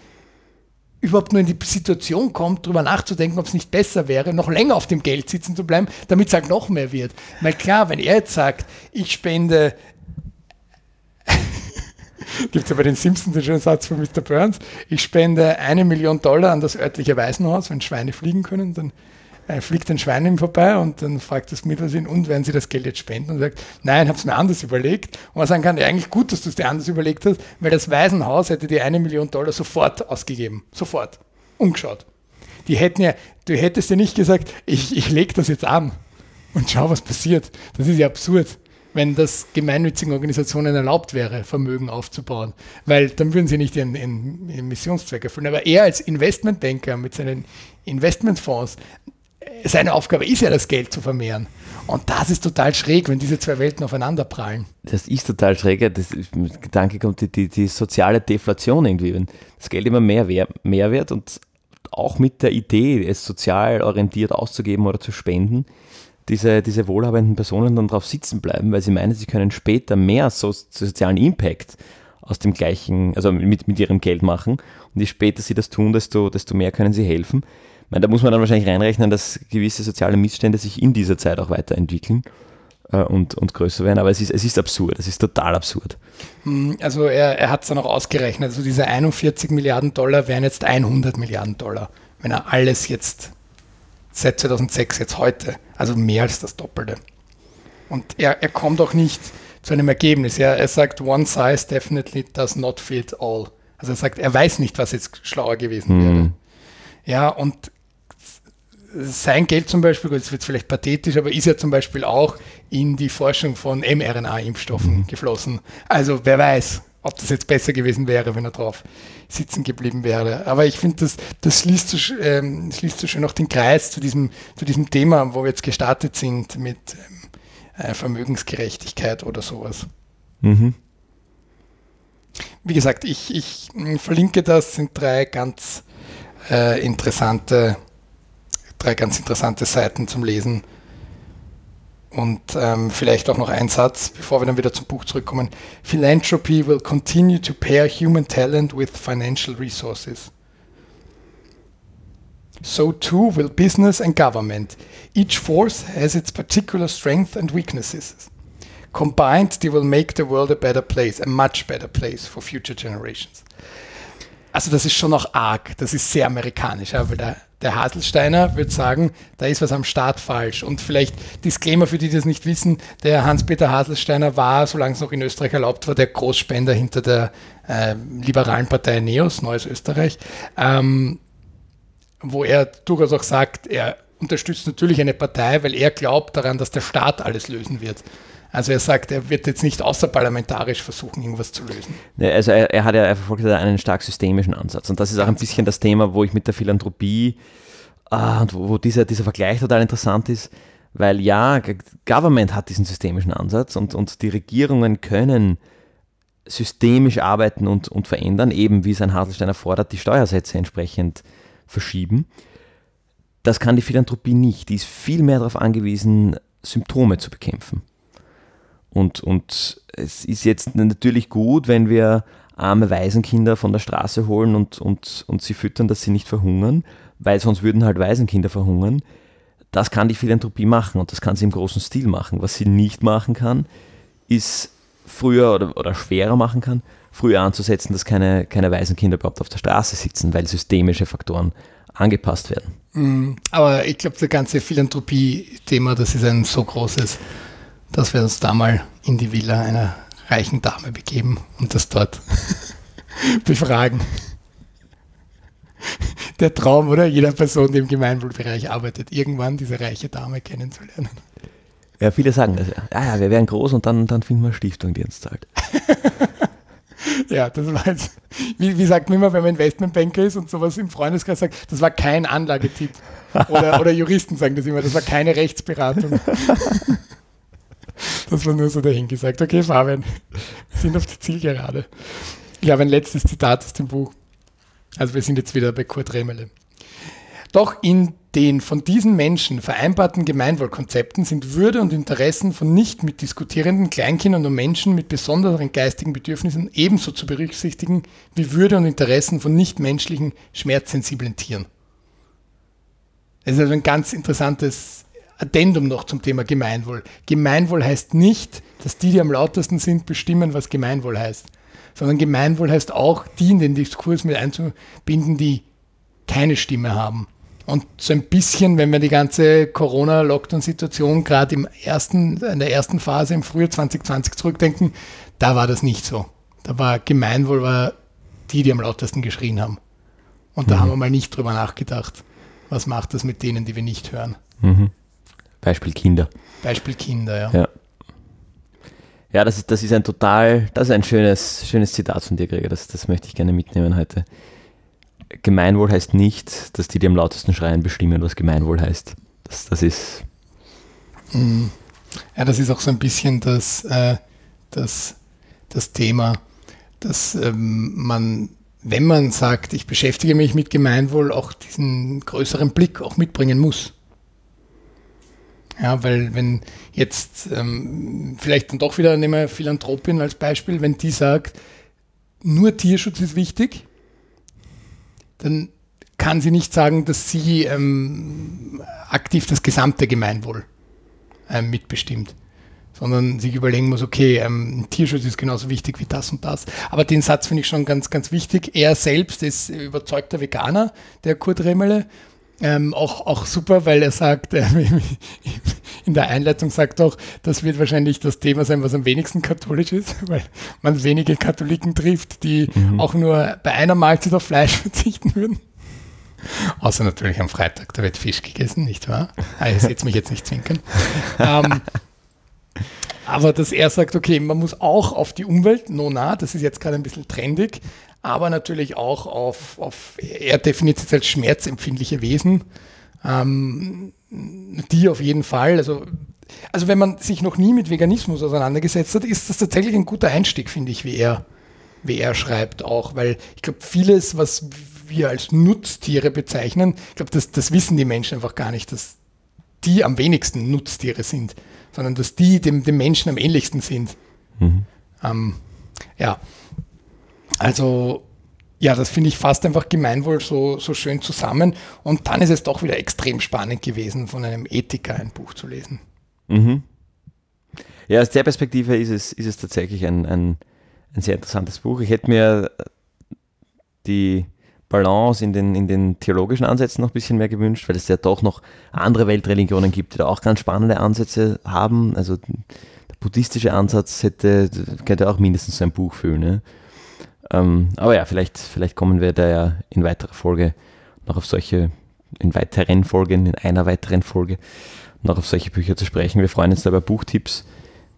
überhaupt nur in die Situation kommt, darüber nachzudenken, ob es nicht besser wäre, noch länger auf dem Geld sitzen zu bleiben, damit es halt noch mehr wird. Weil klar, wenn er jetzt sagt, ich spende, gibt es ja bei den Simpsons den schönen Satz von Mr. Burns, ich spende eine Million Dollar an das örtliche Waisenhaus, wenn Schweine fliegen können, dann äh, fliegt ein Schwein ihm vorbei und dann fragt das Mittelchen, und werden Sie das Geld jetzt spenden? Und sagt, nein, habe es mir anders überlegt. Und man sagen kann, ja, eigentlich gut, dass du es dir anders überlegt hast, weil das Waisenhaus hätte dir eine Million Dollar sofort ausgegeben. Sofort. Umgeschaut. Die hätten ja, du hättest ja nicht gesagt, ich, ich lege das jetzt an und schau, was passiert. Das ist ja absurd, wenn das gemeinnützigen Organisationen erlaubt wäre, Vermögen aufzubauen. Weil dann würden sie nicht ihren, ihren, ihren Missionszweck erfüllen. Aber er als Investmentbanker mit seinen Investmentfonds seine Aufgabe ist ja, das Geld zu vermehren. Und das ist total schräg, wenn diese zwei Welten aufeinander prallen. Das ist total schräg. Das Gedanke kommt die, die, die, soziale Deflation irgendwie, wenn das Geld immer mehr, mehr wird und auch mit der Idee, es sozial orientiert auszugeben oder zu spenden, diese, diese wohlhabenden Personen dann drauf sitzen bleiben, weil sie meinen, sie können später mehr so, sozialen Impact aus dem gleichen, also mit, mit ihrem Geld machen. Und je später sie das tun, desto, desto mehr können sie helfen meine, da muss man dann wahrscheinlich reinrechnen, dass gewisse soziale Missstände sich in dieser Zeit auch weiterentwickeln äh, und, und größer werden. Aber es ist, es ist absurd, es ist total absurd. Hm, also er, er hat es dann auch ausgerechnet. Also diese 41 Milliarden Dollar wären jetzt 100 Milliarden Dollar, wenn er alles jetzt seit 2006 jetzt heute, also mehr als das Doppelte. Und er, er kommt auch nicht zu einem Ergebnis. Er, er sagt, one size definitely does not fit all. Also er sagt, er weiß nicht, was jetzt schlauer gewesen hm. wäre. Ja, und sein Geld zum Beispiel, das wird vielleicht pathetisch, aber ist ja zum Beispiel auch in die Forschung von mRNA-Impfstoffen mhm. geflossen. Also wer weiß, ob das jetzt besser gewesen wäre, wenn er drauf sitzen geblieben wäre. Aber ich finde, das, das, schließt so, ähm, schließt so schön noch den Kreis zu diesem, zu diesem Thema, wo wir jetzt gestartet sind mit ähm, äh, Vermögensgerechtigkeit oder sowas. Mhm. Wie gesagt, ich, ich verlinke das, sind drei ganz äh, interessante drei ganz interessante Seiten zum Lesen. Und ähm, vielleicht auch noch ein Satz, bevor wir dann wieder zum Buch zurückkommen. Philanthropy will continue to pair human talent with financial resources. So too will business and government. Each force has its particular strengths and weaknesses. Combined, they will make the world a better place, a much better place for future generations. Also das ist schon noch arg, das ist sehr amerikanisch, ja, weil der, der Haselsteiner würde sagen, da ist was am Start falsch. Und vielleicht Disclaimer für die, die das nicht wissen, der Hans-Peter Haselsteiner war, solange es noch in Österreich erlaubt war, der Großspender hinter der äh, liberalen Partei NEOS, Neues Österreich, ähm, wo er durchaus auch sagt, er unterstützt natürlich eine Partei, weil er glaubt daran, dass der Staat alles lösen wird. Also er sagt, er wird jetzt nicht außerparlamentarisch versuchen, irgendwas zu lösen. Also er, er hat ja er verfolgt einen stark systemischen Ansatz. Und das ist auch ein bisschen das Thema, wo ich mit der Philanthropie ah, und wo, wo dieser, dieser Vergleich total interessant ist, weil ja, Government hat diesen systemischen Ansatz und, und die Regierungen können systemisch arbeiten und, und verändern, eben wie es ein Haselsteiner fordert, die Steuersätze entsprechend verschieben. Das kann die Philanthropie nicht. Die ist viel mehr darauf angewiesen, Symptome zu bekämpfen. Und, und es ist jetzt natürlich gut, wenn wir arme Waisenkinder von der Straße holen und, und, und sie füttern, dass sie nicht verhungern, weil sonst würden halt Waisenkinder verhungern. Das kann die Philanthropie machen und das kann sie im großen Stil machen. Was sie nicht machen kann, ist früher oder, oder schwerer machen kann, früher anzusetzen, dass keine, keine Waisenkinder überhaupt auf der Straße sitzen, weil systemische Faktoren angepasst werden. Mhm. Aber ich glaube, das ganze Philanthropie-Thema, das ist ein so großes, dass wir uns da mal in die Villa einer reichen Dame begeben und das dort befragen. Der Traum, oder? Jeder Person, die im Gemeinwohlbereich arbeitet, irgendwann diese reiche Dame kennenzulernen. Ja, viele sagen das ja. Ja, ja, wir wären groß und dann, dann finden wir eine Stiftung, die uns zahlt. ja, das war jetzt, wie, wie sagt man immer, wenn man Investmentbanker ist und sowas im Freundeskreis sagt, das war kein Anlagetipp. Oder, oder Juristen sagen das immer, das war keine Rechtsberatung. Das war nur so dahingesagt. Okay, Fabian, wir sind auf der Zielgerade. Ich habe ein letztes Zitat aus dem Buch. Also wir sind jetzt wieder bei Kurt Remele. Doch in den von diesen Menschen vereinbarten Gemeinwohlkonzepten sind Würde und Interessen von nicht mitdiskutierenden Kleinkindern und Menschen mit besonderen geistigen Bedürfnissen ebenso zu berücksichtigen wie Würde und Interessen von nichtmenschlichen, schmerzsensiblen Tieren. Das ist also ein ganz interessantes Addendum noch zum Thema Gemeinwohl. Gemeinwohl heißt nicht, dass die, die am lautesten sind, bestimmen, was Gemeinwohl heißt, sondern Gemeinwohl heißt auch, die in den Diskurs mit einzubinden, die keine Stimme haben. Und so ein bisschen, wenn wir die ganze Corona-Lockdown-Situation gerade im ersten, in der ersten Phase im Frühjahr 2020 zurückdenken, da war das nicht so. Da war Gemeinwohl war die, die am lautesten geschrien haben. Und da mhm. haben wir mal nicht drüber nachgedacht, was macht das mit denen, die wir nicht hören. Mhm. Beispiel Kinder. Beispiel Kinder, ja. Ja, ja das, ist, das ist ein total, das ist ein schönes, schönes Zitat von dir, Gregor. Das, das möchte ich gerne mitnehmen heute. Gemeinwohl heißt nicht, dass die, die am lautesten schreien, bestimmen, was Gemeinwohl heißt. Das, das ist. Mhm. Ja, das ist auch so ein bisschen das, äh, das, das Thema, dass ähm, man, wenn man sagt, ich beschäftige mich mit Gemeinwohl, auch diesen größeren Blick auch mitbringen muss. Ja, weil wenn jetzt ähm, vielleicht dann doch wieder nehmen wir Philanthropin als Beispiel, wenn die sagt, nur Tierschutz ist wichtig, dann kann sie nicht sagen, dass sie ähm, aktiv das gesamte Gemeinwohl ähm, mitbestimmt, sondern sich überlegen muss, okay, ähm, Tierschutz ist genauso wichtig wie das und das. Aber den Satz finde ich schon ganz, ganz wichtig. Er selbst ist überzeugter Veganer, der Kurt Remmele, ähm, auch, auch super, weil er sagt, äh, in der Einleitung sagt auch, das wird wahrscheinlich das Thema sein, was am wenigsten katholisch ist, weil man wenige Katholiken trifft, die mhm. auch nur bei einer Mahlzeit auf Fleisch verzichten würden. Außer natürlich am Freitag, da wird Fisch gegessen, nicht wahr? Ah, ihr seht mich jetzt nicht zwinkern. ähm, aber dass er sagt, okay, man muss auch auf die Umwelt, no na, das ist jetzt gerade ein bisschen trendig, aber natürlich auch auf, auf er definiert es als schmerzempfindliche Wesen, ähm, die auf jeden Fall, also, also wenn man sich noch nie mit Veganismus auseinandergesetzt hat, ist das tatsächlich ein guter Einstieg, finde ich, wie er, wie er schreibt auch, weil ich glaube, vieles, was wir als Nutztiere bezeichnen, ich glaube, das, das wissen die Menschen einfach gar nicht, dass die am wenigsten Nutztiere sind, sondern dass die dem, dem Menschen am ähnlichsten sind. Mhm. Ähm, ja, also ja, das finde ich fast einfach Gemeinwohl so, so schön zusammen. Und dann ist es doch wieder extrem spannend gewesen, von einem Ethiker ein Buch zu lesen. Mhm. Ja, aus der Perspektive ist es, ist es tatsächlich ein, ein, ein sehr interessantes Buch. Ich hätte mir die Balance in den, in den theologischen Ansätzen noch ein bisschen mehr gewünscht, weil es ja doch noch andere Weltreligionen gibt, die da auch ganz spannende Ansätze haben. Also der buddhistische Ansatz hätte, könnte auch mindestens so ein Buch füllen. Ne? Ähm, aber ja, vielleicht, vielleicht kommen wir da ja in weiterer Folge noch auf solche, in weiteren Folgen, in einer weiteren Folge noch auf solche Bücher zu sprechen. Wir freuen uns da über Buchtipps,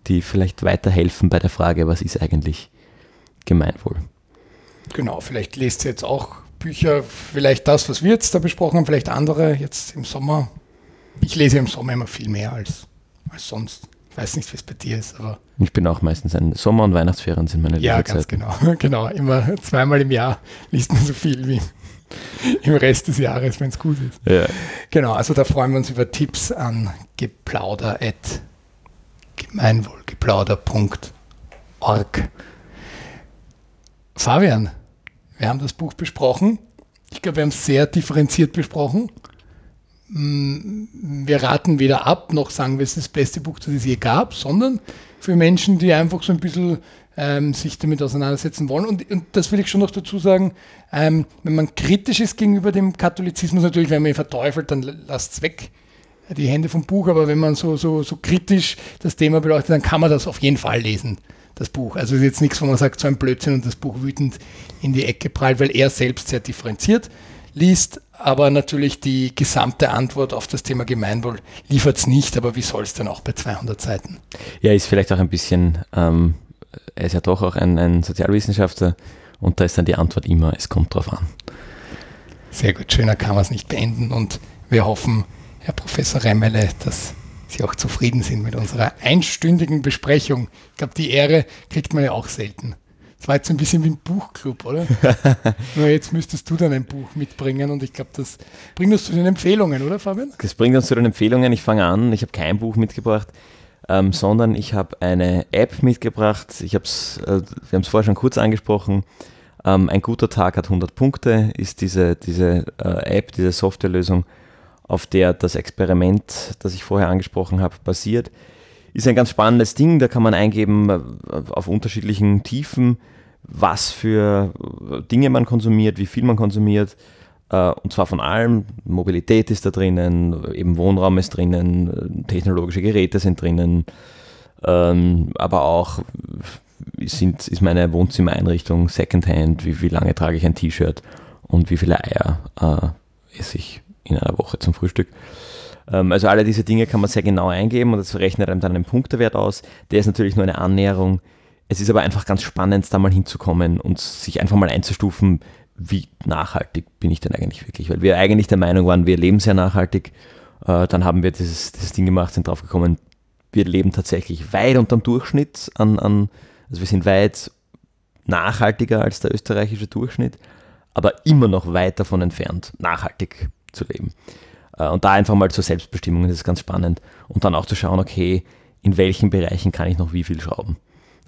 die vielleicht weiterhelfen bei der Frage, was ist eigentlich Gemeinwohl. Genau, vielleicht lest ihr jetzt auch Bücher, vielleicht das, was wir jetzt da besprochen haben, vielleicht andere jetzt im Sommer. Ich lese im Sommer immer viel mehr als, als sonst weiß nicht, wie es bei dir ist, aber. Ich bin auch meistens ein Sommer- und Weihnachtsferien sind meine Ja, ganz genau. Genau. Immer zweimal im Jahr liest man so viel wie im Rest des Jahres, wenn es gut ist. Ja. Genau, also da freuen wir uns über Tipps an geplauder at gemeinwohlgeplauder.org. Fabian, wir haben das Buch besprochen. Ich glaube, wir haben es sehr differenziert besprochen. Mm, wir raten weder ab, noch sagen wir, es ist das beste Buch, das es je gab, sondern für Menschen, die einfach so ein bisschen ähm, sich damit auseinandersetzen wollen. Und, und, das will ich schon noch dazu sagen, ähm, wenn man kritisch ist gegenüber dem Katholizismus, natürlich, wenn man ihn verteufelt, dann lasst es weg, die Hände vom Buch, aber wenn man so, so, so kritisch das Thema beleuchtet, dann kann man das auf jeden Fall lesen, das Buch. Also ist jetzt nichts, wo man sagt, so ein Blödsinn und das Buch wütend in die Ecke prallt, weil er selbst sehr differenziert liest, aber natürlich die gesamte Antwort auf das Thema Gemeinwohl liefert es nicht, aber wie soll es denn auch bei 200 Seiten? Ja, ist vielleicht auch ein bisschen, ähm, er ist ja doch auch ein, ein Sozialwissenschaftler und da ist dann die Antwort immer, es kommt drauf an. Sehr gut, schöner kann man es nicht beenden und wir hoffen, Herr Professor Remmele, dass Sie auch zufrieden sind mit unserer einstündigen Besprechung. Ich glaube, die Ehre kriegt man ja auch selten. Das war jetzt ein bisschen wie ein Buchclub, oder? Nur jetzt müsstest du dann ein Buch mitbringen und ich glaube, das bringt uns zu den Empfehlungen, oder Fabian? Das bringt uns zu den Empfehlungen. Ich fange an. Ich habe kein Buch mitgebracht, ähm, sondern ich habe eine App mitgebracht. Ich hab's, äh, wir haben es vorher schon kurz angesprochen. Ähm, ein guter Tag hat 100 Punkte, ist diese, diese äh, App, diese Softwarelösung, auf der das Experiment, das ich vorher angesprochen habe, basiert ist ein ganz spannendes Ding. Da kann man eingeben äh, auf unterschiedlichen Tiefen, was für äh, Dinge man konsumiert, wie viel man konsumiert. Äh, und zwar von allem. Mobilität ist da drinnen, eben Wohnraum ist drinnen, technologische Geräte sind drinnen, ähm, aber auch sind, ist meine Wohnzimmereinrichtung Secondhand, wie, wie lange trage ich ein T-Shirt und wie viele Eier äh, esse ich in einer Woche zum Frühstück. Ähm, also alle diese Dinge kann man sehr genau eingeben und das rechnet einem dann einen Punktewert aus. Der ist natürlich nur eine Annäherung. Es ist aber einfach ganz spannend, da mal hinzukommen und sich einfach mal einzustufen, wie nachhaltig bin ich denn eigentlich wirklich? Weil wir eigentlich der Meinung waren, wir leben sehr nachhaltig. Äh, dann haben wir dieses, dieses Ding gemacht, sind drauf gekommen, wir leben tatsächlich weit unter dem Durchschnitt an, an, also wir sind weit nachhaltiger als der österreichische Durchschnitt, aber immer noch weit davon entfernt, nachhaltig zu leben. Äh, und da einfach mal zur Selbstbestimmung, das ist ganz spannend. Und dann auch zu schauen, okay, in welchen Bereichen kann ich noch wie viel schrauben?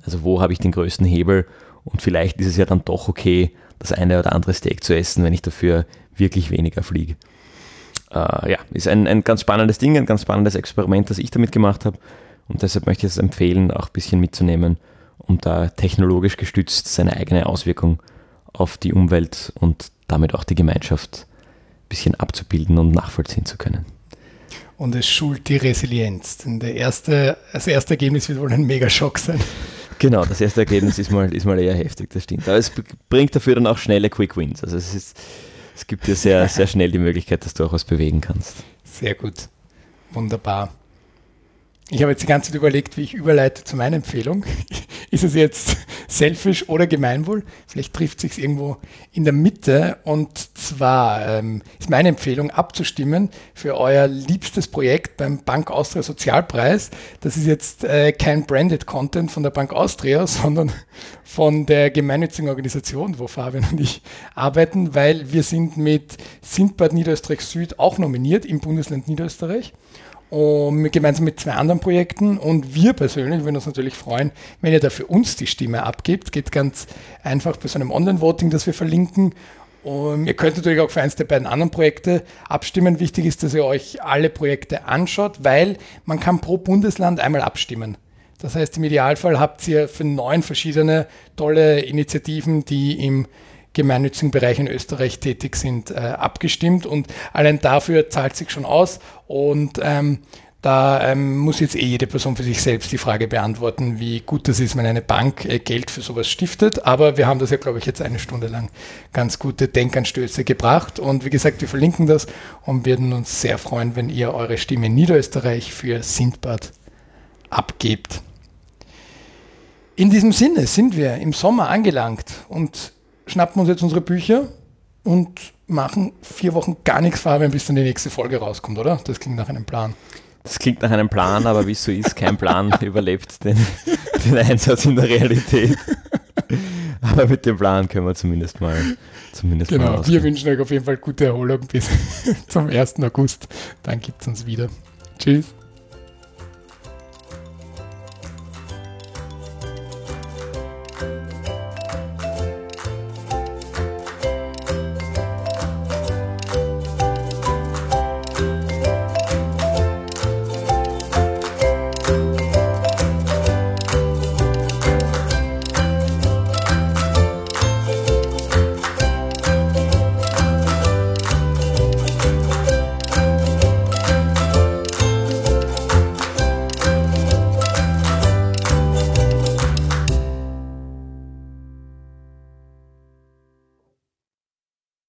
Also wo habe ich den größten Hebel? Und vielleicht ist es ja dann doch okay, das eine oder andere Steak zu essen, wenn ich dafür wirklich weniger fliege. Äh, ja, ist ein, ein ganz spannendes Ding, ein ganz spannendes Experiment, das ich damit gemacht habe. Und deshalb möchte ich es empfehlen, auch ein bisschen mitzunehmen, um da technologisch gestützt seine eigene Auswirkung auf die Umwelt und damit auch die Gemeinschaft bisschen abzubilden und nachvollziehen zu können. Und es schult die Resilienz. Denn der erste, das erste Ergebnis wird wohl ein Megaschock sein. Genau, das erste Ergebnis ist mal, ist mal eher heftig, das stimmt. Aber es bringt dafür dann auch schnelle Quick Wins. Also es, ist, es gibt dir sehr, sehr schnell die Möglichkeit, dass du auch was bewegen kannst. Sehr gut. Wunderbar. Ich habe jetzt die ganze Zeit überlegt, wie ich überleite zu meiner Empfehlung. Ist es jetzt selfish oder Gemeinwohl? Vielleicht trifft sich irgendwo in der Mitte. Und zwar ähm, ist meine Empfehlung abzustimmen für euer liebstes Projekt beim Bank Austria Sozialpreis. Das ist jetzt äh, kein branded Content von der Bank Austria, sondern von der gemeinnützigen Organisation, wo Fabian und ich arbeiten, weil wir sind mit Sindbad Niederösterreich Süd auch nominiert im Bundesland Niederösterreich um, gemeinsam mit zwei anderen Projekten. Und wir persönlich würden uns natürlich freuen, wenn ihr da für uns die Stimme abgibt. Geht ganz einfach bei so einem Online-Voting, das wir verlinken. Und ihr könnt natürlich auch für eins der beiden anderen Projekte abstimmen. Wichtig ist, dass ihr euch alle Projekte anschaut, weil man kann pro Bundesland einmal abstimmen. Das heißt, im Idealfall habt ihr für neun verschiedene tolle Initiativen, die im gemeinnützigen Bereich in Österreich tätig sind, äh, abgestimmt und allein dafür zahlt sich schon aus und ähm, da ähm, muss jetzt eh jede Person für sich selbst die Frage beantworten, wie gut das ist, wenn eine Bank äh, Geld für sowas stiftet. Aber wir haben das ja, glaube ich, jetzt eine Stunde lang ganz gute Denkanstöße gebracht. Und wie gesagt, wir verlinken das und würden uns sehr freuen, wenn ihr eure Stimme in Niederösterreich für Sindbad abgebt. In diesem Sinne sind wir im Sommer angelangt und schnappen uns jetzt unsere Bücher und machen vier Wochen gar nichts Fabian, bis dann die nächste Folge rauskommt, oder? Das klingt nach einem Plan. Das klingt nach einem Plan, aber wie es so ist, kein Plan überlebt den, den Einsatz in der Realität. Aber mit dem Plan können wir zumindest mal. Zumindest genau, mal wir wünschen euch auf jeden Fall gute Erholung bis zum 1. August. Dann gibt es uns wieder. Tschüss.